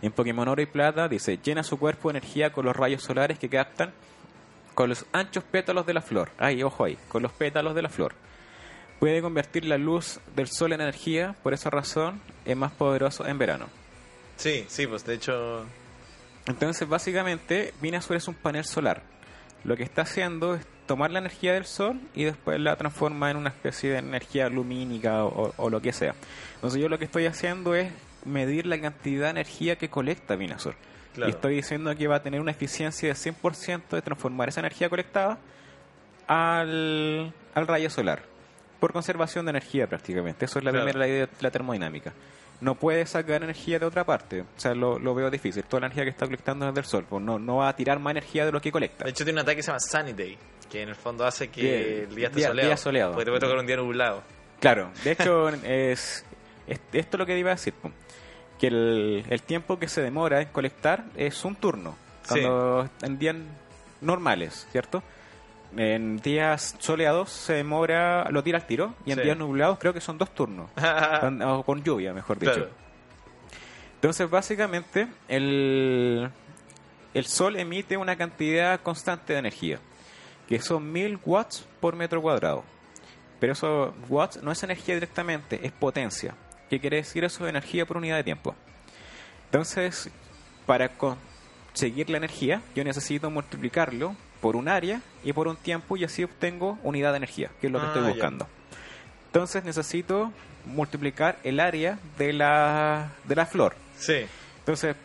En Pokémon Oro y Plata dice, llena su cuerpo de energía con los rayos solares que captan con los anchos pétalos de la flor. Ay, ojo ahí, con los pétalos de la flor. Puede convertir la luz del sol en energía, por esa razón es más poderoso en verano. Sí, sí, pues de hecho. Entonces, básicamente, Venusaur es un panel solar. Lo que está haciendo es tomar la energía del sol y después la transforma en una especie de energía lumínica o, o lo que sea. Entonces, yo lo que estoy haciendo es medir la cantidad de energía que colecta. Claro. Y estoy diciendo que va a tener una eficiencia de 100% de transformar esa energía colectada al, al rayo solar. Por conservación de energía prácticamente. Eso es la Claro. primera ley de la termodinámica. No puede sacar energía de otra parte. O sea, lo, lo veo difícil. Toda la energía que está colectando es del sol. Pues no, no va a tirar más energía de lo que colecta. De hecho, tiene un ataque que se llama Sunny Day, que en el fondo hace que el día esté día- soleado. día soleado. Porque te puede tocar un día nublado. Claro, de hecho, es, es- esto es lo que iba a decir. po. Que el, el tiempo que se demora en colectar es un turno. Cuando en días normales, ¿cierto? En días soleados se demora, lo tira al tiro. Y en Sí. días nublados creo que son dos turnos. Con- o con lluvia, mejor dicho. Claro. Entonces, básicamente, el, el Sol emite una cantidad constante de energía, que son 1000 watts por metro cuadrado. Pero eso, watts, no es energía directamente, es potencia. ¿Qué quiere decir eso? Energía por unidad de tiempo. Entonces, para conseguir la energía, yo necesito multiplicarlo por un área y por un tiempo y así obtengo unidad de energía, que es lo que Ah, estoy ya. buscando. Entonces necesito multiplicar el área de la, de la flor. Sí. Entonces,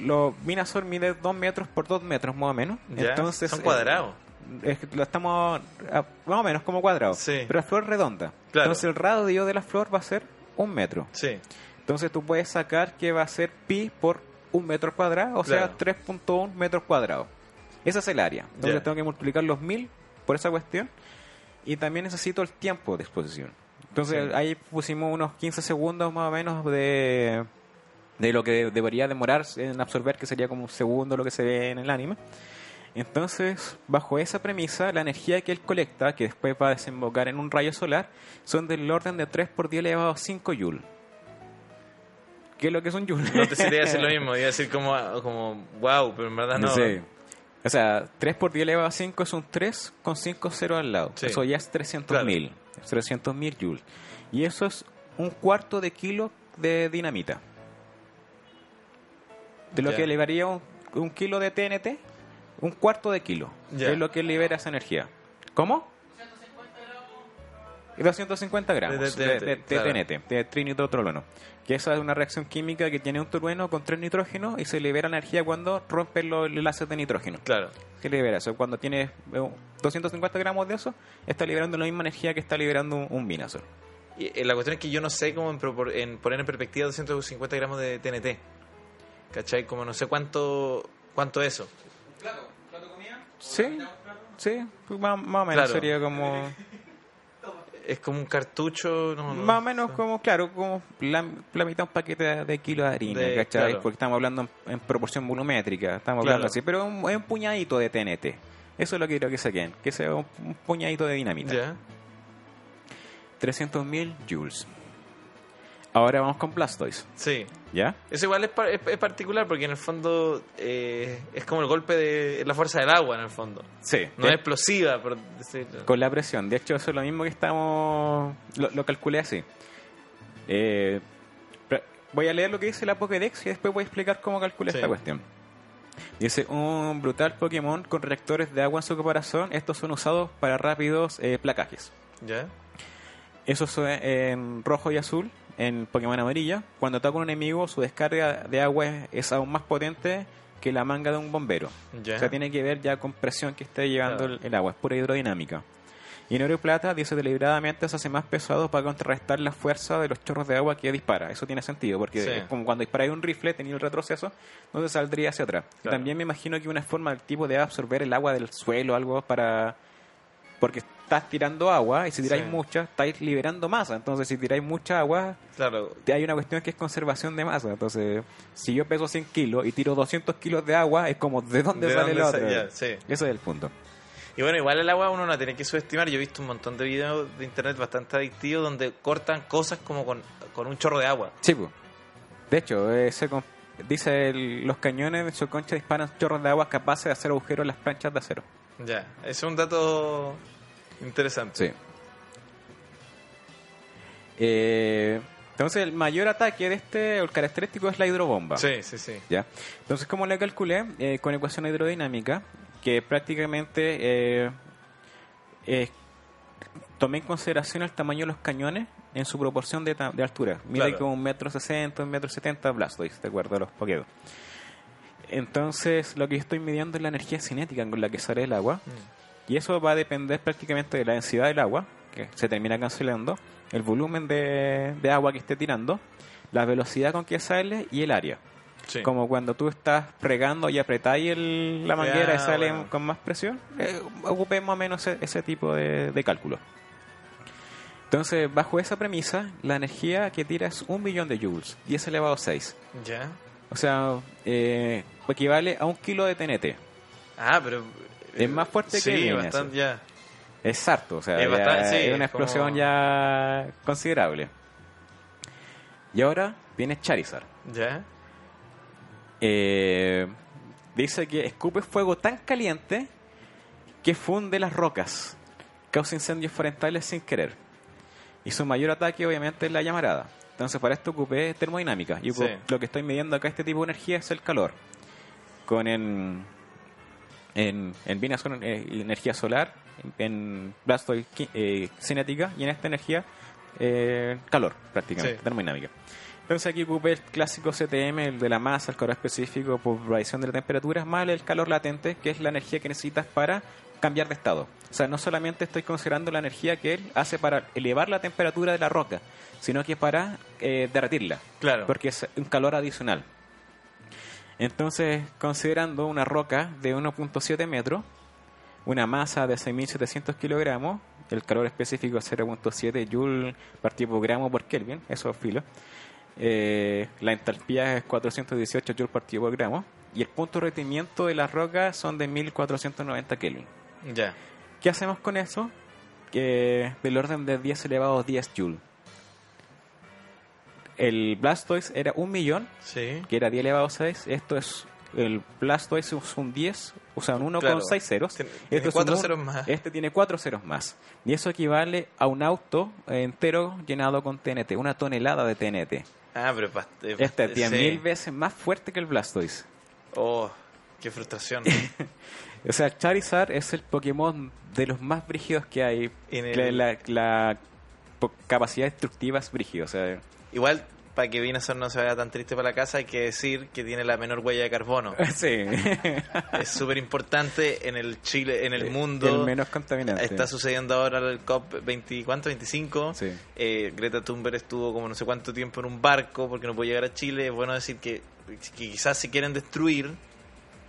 lo Minasol mide 2 metros por 2 metros más o menos. Ya, Entonces, son eh, cuadrados. es que lo estamos ah, más o menos como cuadrado. Sí. Pero la flor es redonda. Claro. Entonces el radio de la flor va a ser un metro. Sí. Entonces tú puedes sacar que va a ser pi por un metro cuadrado, o Claro. sea, 3.1 metros cuadrados. Ese es el área. Entonces Ya. tengo que multiplicar los mil por esa cuestión. Y también necesito el tiempo de exposición. Entonces Sí. ahí pusimos unos 15 segundos más o menos de, de lo que debería demorar en absorber, que sería como un segundo lo que se ve en el anime. Entonces, bajo esa premisa, la energía que él colecta, que después va a desembocar en un rayo solar, son del orden de 3 por 10 elevado a 5 joule. ¿Qué es lo que es un joule? No te sería decir lo mismo, iba a decir como, como wow, pero en verdad no. Sí. O sea, 3 por 10 elevado a 5 es un 3 con 5 ceros al lado. Sí. Eso ya es 300 Claro. mil. 300 mil joules. Y eso es un cuarto de kilo de dinamita. De lo Ya. que elevaría un, un kilo de TNT, un cuarto de kilo. Ya. Es lo que libera esa energía. ¿Cómo? 250 gramos De de, TNT, de- de claro. TNT, de trinitrotolueno. Que esa es una reacción química que tiene un tolueno con tres nitrógenos y se libera energía cuando rompe los enlaces de nitrógeno. Claro. Se libera eso. Cuando tienes eh, 250 gramos de eso, está liberando la misma energía que está liberando un, Minazol. Y, eh, la cuestión es que yo no sé cómo en, propor- en poner en perspectiva 250 gramos de TNT. ¿Cachai? Como no sé cuánto cuánto es eso. Sí, sí, pues más, más o menos Claro. sería como... Es como un cartucho. No, Más o menos como, claro, como la, la mitad de un paquete de, de kilo de harina, De- ¿cachai? claro. Porque estamos hablando en, en proporción volumétrica, estamos Claro. hablando así, pero es un puñadito de TNT. Eso es lo que quiero que saquen, que sea un, un puñadito de dinamita. Ya. 300.000 joules. Ahora vamos con Blastoise, Sí. ¿ya? Eso igual es, par- es- es particular porque en el fondo eh, es como el golpe de la fuerza del agua en el fondo. Sí. No es explosiva, por decirlo. Con la presión. De hecho, eso es lo mismo que estamos... Lo, lo calculé así. Eh, voy a leer lo que dice la Pokédex y después voy a explicar cómo calculé Sí. esta cuestión. Dice, un brutal Pokémon con reactores de agua en su caparazón. Estos son usados para rápidos eh, placajes. ¿Ya? Eso es en rojo y azul, en Pokémon amarilla. Cuando ataca un enemigo, su descarga de agua es, es aún más potente que la manga de un bombero. Ya. O sea, tiene que ver ya con presión que esté llevando el, el agua, es pura hidrodinámica. Y en oro y plata dice deliberadamente se hace más pesado para contrarrestar la fuerza de los chorros de agua que dispara. Eso tiene sentido, porque Sí. es como cuando disparáis un rifle, tenía el retroceso, no te saldría hacia atrás. Claro. También me imagino que una forma del tipo de absorber el agua del suelo, algo para... Porque estás tirando agua y si tiráis Sí. mucha, estáis liberando masa. Entonces, si tiráis mucha agua, Claro. hay una cuestión que es conservación de masa. Entonces, si yo peso 100 kilos y tiro 200 kilos de agua, es como, ¿de dónde ¿De sale dónde otro? ya, sí. Ese es el punto. Y bueno, igual el agua uno no la tiene que subestimar. Yo he visto un montón de videos de internet bastante adictivos donde cortan cosas como con, con un chorro de agua. Sí, pues. De hecho, ese dice el- los cañones de su concha disparan chorros de agua capaces de hacer agujeros en las planchas de acero. Ya, es un dato interesante. Sí. Eh, entonces, el mayor ataque de este, el característico es la hidrobomba. Sí, sí, sí. ¿Ya? Entonces, como le calculé? Eh, con ecuación hidrodinámica, que prácticamente eh, eh, tomé en consideración el tamaño de los cañones en su proporción de, de altura. Mide Claro. como un metro sesenta, un metro setenta Blastoise, de acuerdo a los Pokémon. Entonces, lo que yo estoy midiendo es la energía cinética con la que sale el agua. Y eso va a depender prácticamente de la densidad del agua, que se termina cancelando, el volumen de, de agua que esté tirando, la velocidad con que sale y el área. Sí. Como cuando tú estás regando y apretáis el- la manguera y sale bueno. con más presión, eh, ocupé más o menos ese, ese tipo de, de cálculo. Entonces, bajo esa premisa, la energía que tira es un millón de joules, 10 elevado a 6. Ya. O sea, eh, equivale a un kilo de TNT. Ah, pero. Es más fuerte que sí, viene bastante, ya. Es harto, o sea, Es ya bastante, sí, es una explosión como- ya considerable. Y ahora viene Charizard. Ya. Eh, dice que escupe fuego tan caliente que funde las rocas, causa incendios forestales sin querer. Y su mayor ataque obviamente es la llamarada. Entonces para esto ocupé termodinámica. Y Sí. lo que estoy midiendo acá este tipo de energía es el calor. Con el, En, en Venusaur eh, energía solar, en Blastoise eh, cinética y en esta energía eh, calor, prácticamente, Sí. termodinámica. Entonces aquí ocupé el clásico CTM, el de la masa, el calor específico por variación de la temperatura, más el calor latente, que es la energía que necesitas para cambiar de estado. O sea, no solamente estoy considerando la energía que él hace para elevar la temperatura de la roca, sino que para eh, derretirla, Claro. porque es un calor adicional. Entonces, considerando una roca de 1.7 metros, una masa de 6.700 kilogramos, el calor específico es 0.7 joule partido por gramo por Kelvin, eso es filo. Eh, la entalpía es 418 joule partido por gramo. Y el punto de derretimiento de las rocas son de 1490 Kelvin. Ya. ¿Qué hacemos con eso? Que del orden de 10 elevado a 10 joule. El Blastoise era un millón, Sí. que era 10 elevado a 6. Esto es. El Blastoise es un 10, o sea, un 1 Claro. con 6 ceros. Tiene- Esto tiene es cuatro ceros más. Este tiene 4 ceros más. Y eso equivale a un auto entero llenado con TNT, una tonelada de TNT. Ah, pero Este es sí. 10.000 veces más fuerte que el Blastoise. Oh, qué frustración. O sea, Charizard es el Pokémon de los más brígidos que hay. En el- La, la capacidad destructiva es brígida. O sea, Igual, para que Venusaur no se vaya tan triste para la casa, hay que decir que tiene la menor huella de carbono. sí. es súper importante en el Chile, en el mundo. El menos contaminante. Está sucediendo ahora el COP 20, ¿cuánto? 25. Sí. Eh, Greta Thunberg estuvo como no sé cuánto tiempo en un barco porque no puede llegar a Chile. Es bueno decir que, que quizás si quieren destruir,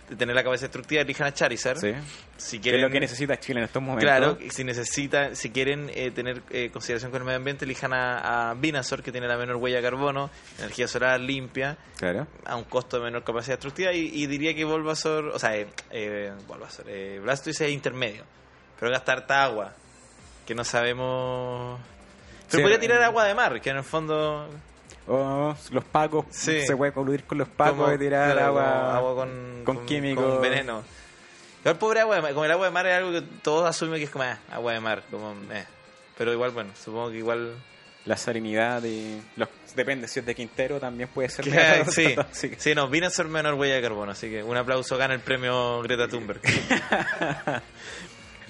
de tener la cabeza destructiva, elijan a Charizard. Sí. Si Que es quieren, lo que necesita Chile en estos momentos. Claro, si necesita, si quieren eh, tener eh, consideración con el medio ambiente, elijan a, a Venusaur, que tiene la menor huella de carbono, energía solar limpia, Claro. a un costo de menor capacidad destructiva, y, y diría que Bulbasaur, o sea, eh, eh, Bulbasaur, eh, Blastoise es intermedio, pero gasta harta agua, que no sabemos... Pero Sí, podría eh, tirar agua de mar, que en el fondo... O los pacos. Sí. Se puede coludir con los pacos como- y tirar claro, agua. agua con, con químicos. con veneno. El pobre agua de mar, como el agua de mar es algo que todos asumen que es como ah, agua de mar, como eh. Pero igual, bueno, supongo que igual La salinidad y. Los, depende si es de Quintero, también puede ser. De- sí, tóxica. sí, no, vino a ser menor huella de carbono, así que un aplauso gana el premio Greta Thunberg.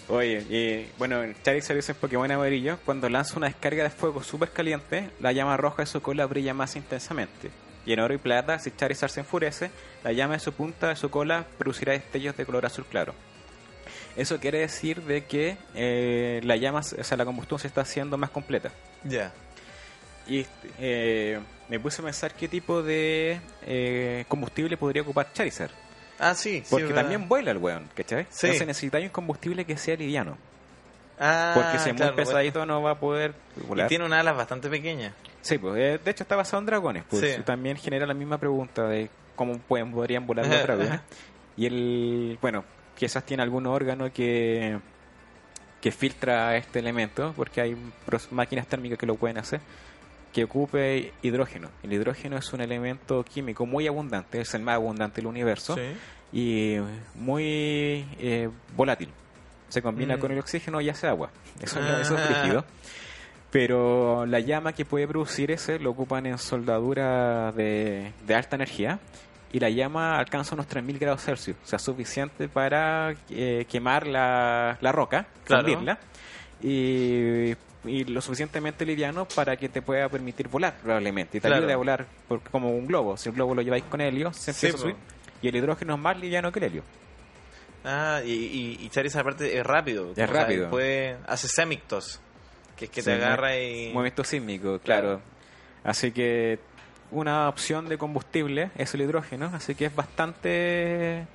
Oye, y bueno, Charizard es el Pokémon amarillo. Cuando lanza una descarga de fuego súper caliente, la llama roja de su cola brilla más intensamente. Y en oro y plata, si Charizard se enfurece, la llama de su punta de su cola producirá destellos de color azul claro. Eso quiere decir de que eh, la llama, o sea, la combustión se está haciendo más completa. ya. Y eh, me puse a pensar qué tipo de eh, combustible podría ocupar Charizard. Ah, sí, sí. Porque verdad. también vuela el weón, ¿cachai? Sí. Entonces necesitáis un combustible que sea liviano. Ah, Porque si es claro, muy pesadito no va a poder volar. Y tiene unas alas bastante pequeñas. Sí, pues eh, de hecho está basado en dragones. Pues, Sí. también genera la misma pregunta de cómo pueden, podrían volar los dragones. Y el, bueno, quizás tiene algún órgano que, que filtra este elemento, porque hay máquinas térmicas que lo pueden hacer, que ocupe hidrógeno. El hidrógeno es un elemento químico muy abundante, es el más abundante del universo Sí. y muy eh, volátil. Se combina Mm. con el oxígeno y hace agua. Eso, es- eso es Ah. rígido. Pero la llama que puede producir ese lo ocupan en soldadura de, de alta energía y la llama alcanza unos 3000 grados Celsius, o sea, suficiente para eh, quemar la, la roca, Claro. fundirla y, y lo suficientemente liviano para que te pueda permitir volar probablemente y te Claro. ayude a volar por- como un globo. Si el globo lo lleváis con helio, se Sí, a subir y el hidrógeno es más liviano que el helio. Ah, y, y, y Charizard aparte es rápido. Es rápido. puede, hace semictos, que es que Sí, te agarra y... Movimiento sísmico, claro. Así que una opción de combustible es el hidrógeno, así que es bastante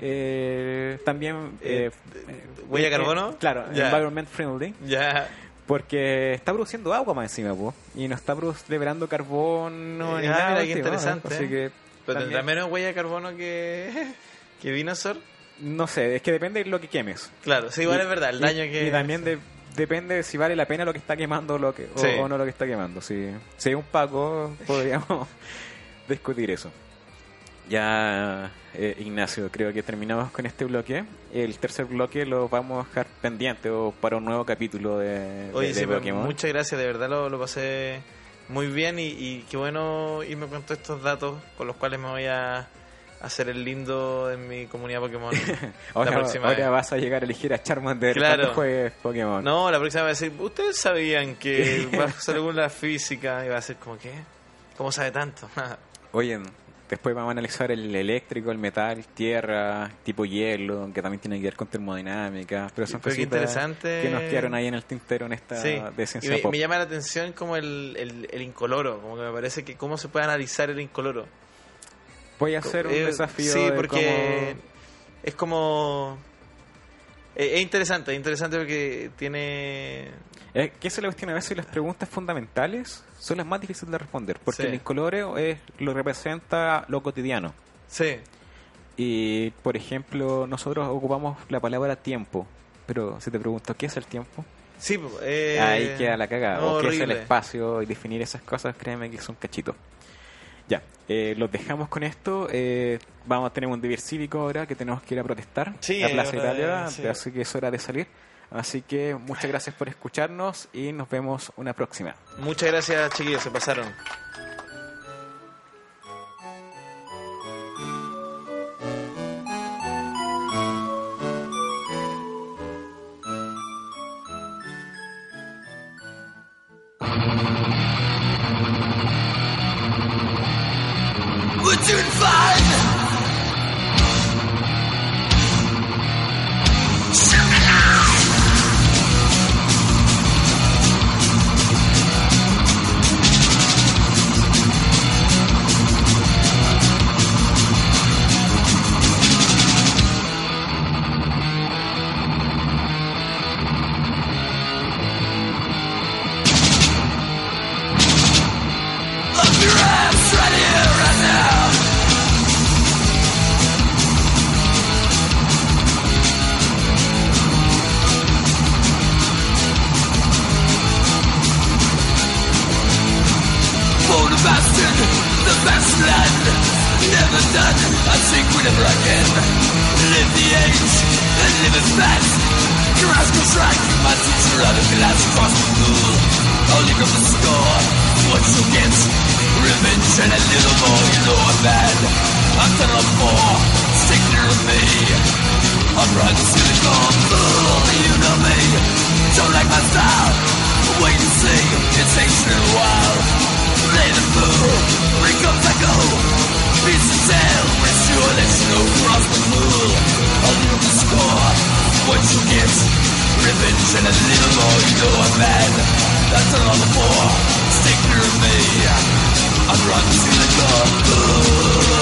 eh, también Eh, eh, ¿huella de eh, carbono? claro, environment friendly, Ya. Porque está produciendo agua más encima, po, y no está liberando carbono Eh, ni ah, nada. qué interesante, Así eh. que Pero también- tendrá menos huella de carbono que, que Venusaur. no sé, es que depende de lo que quemes. Claro, sí, igual Y- es verdad, el y- daño que... Y también de- depende de si vale la pena lo que está quemando lo que, o, Sí. o no lo que está quemando. Si, si es un Paco, podríamos discutir eso. Ya, eh, Ignacio, creo que terminamos con este bloque. El tercer bloque lo vamos a dejar pendiente o para un nuevo capítulo de, de- Oye, de sí, pues, Pokémon. muchas gracias, de verdad lo, lo pasé muy bien y, y qué bueno irme con todos estos datos con los cuales me voy a, hacer el lindo en mi comunidad Pokémon. Ahora, la próxima ahora vez. vas a llegar a elegir a Charmander Claro. juegues Pokémon. No, la próxima vez va a decir, ¿ustedes sabían que va a pasar alguna física? Y va a ser como, ¿qué? ¿Cómo sabe tanto? Oye, después vamos a analizar el eléctrico, el metal, tierra, tipo hielo, que también tiene que ver con termodinámica. Pero son cositas interesante. que nos quedaron ahí en el tintero en esta sí. de Y ciencia me, pop. me llama la atención como el, el, el incoloro, como que me parece que cómo se puede analizar el incoloro. Voy a hacer un Eh, desafío Sí, de porque cómo- es como... eh, Es interesante, es interesante porque tiene... Eh, que es la cuestión, a veces las preguntas fundamentales son las más difíciles de responder, porque Sí. el incoloro es, lo representa lo cotidiano. Sí, Y, por ejemplo, nosotros ocupamos la palabra tiempo, pero si te pregunto, ¿qué es el tiempo? sí. eh, Ahí queda la cagada. no, o qué es el espacio y definir esas cosas, créeme que son cachitos. Ya, eh, los dejamos con esto. eh, vamos a tener un deber cívico ahora que tenemos que ir a protestar Sí, a Plaza Italia, sí. así que es hora de salir. Así que muchas gracias por escucharnos y nos vemos una próxima. Muchas gracias, chiquillos, se pasaron. And a little more You know I'm bad, I'm done up for Stick near me. I'm right to the fool, you know me. Don't like my style, wait and see. It takes a little while. Play the fool, bring comes I go. Piece of tail, wish you let you Cross the pool, I'll the score. What you get, revenge and a little more. You know I'm mad, that's I'm for Stick near me, I'm running to the door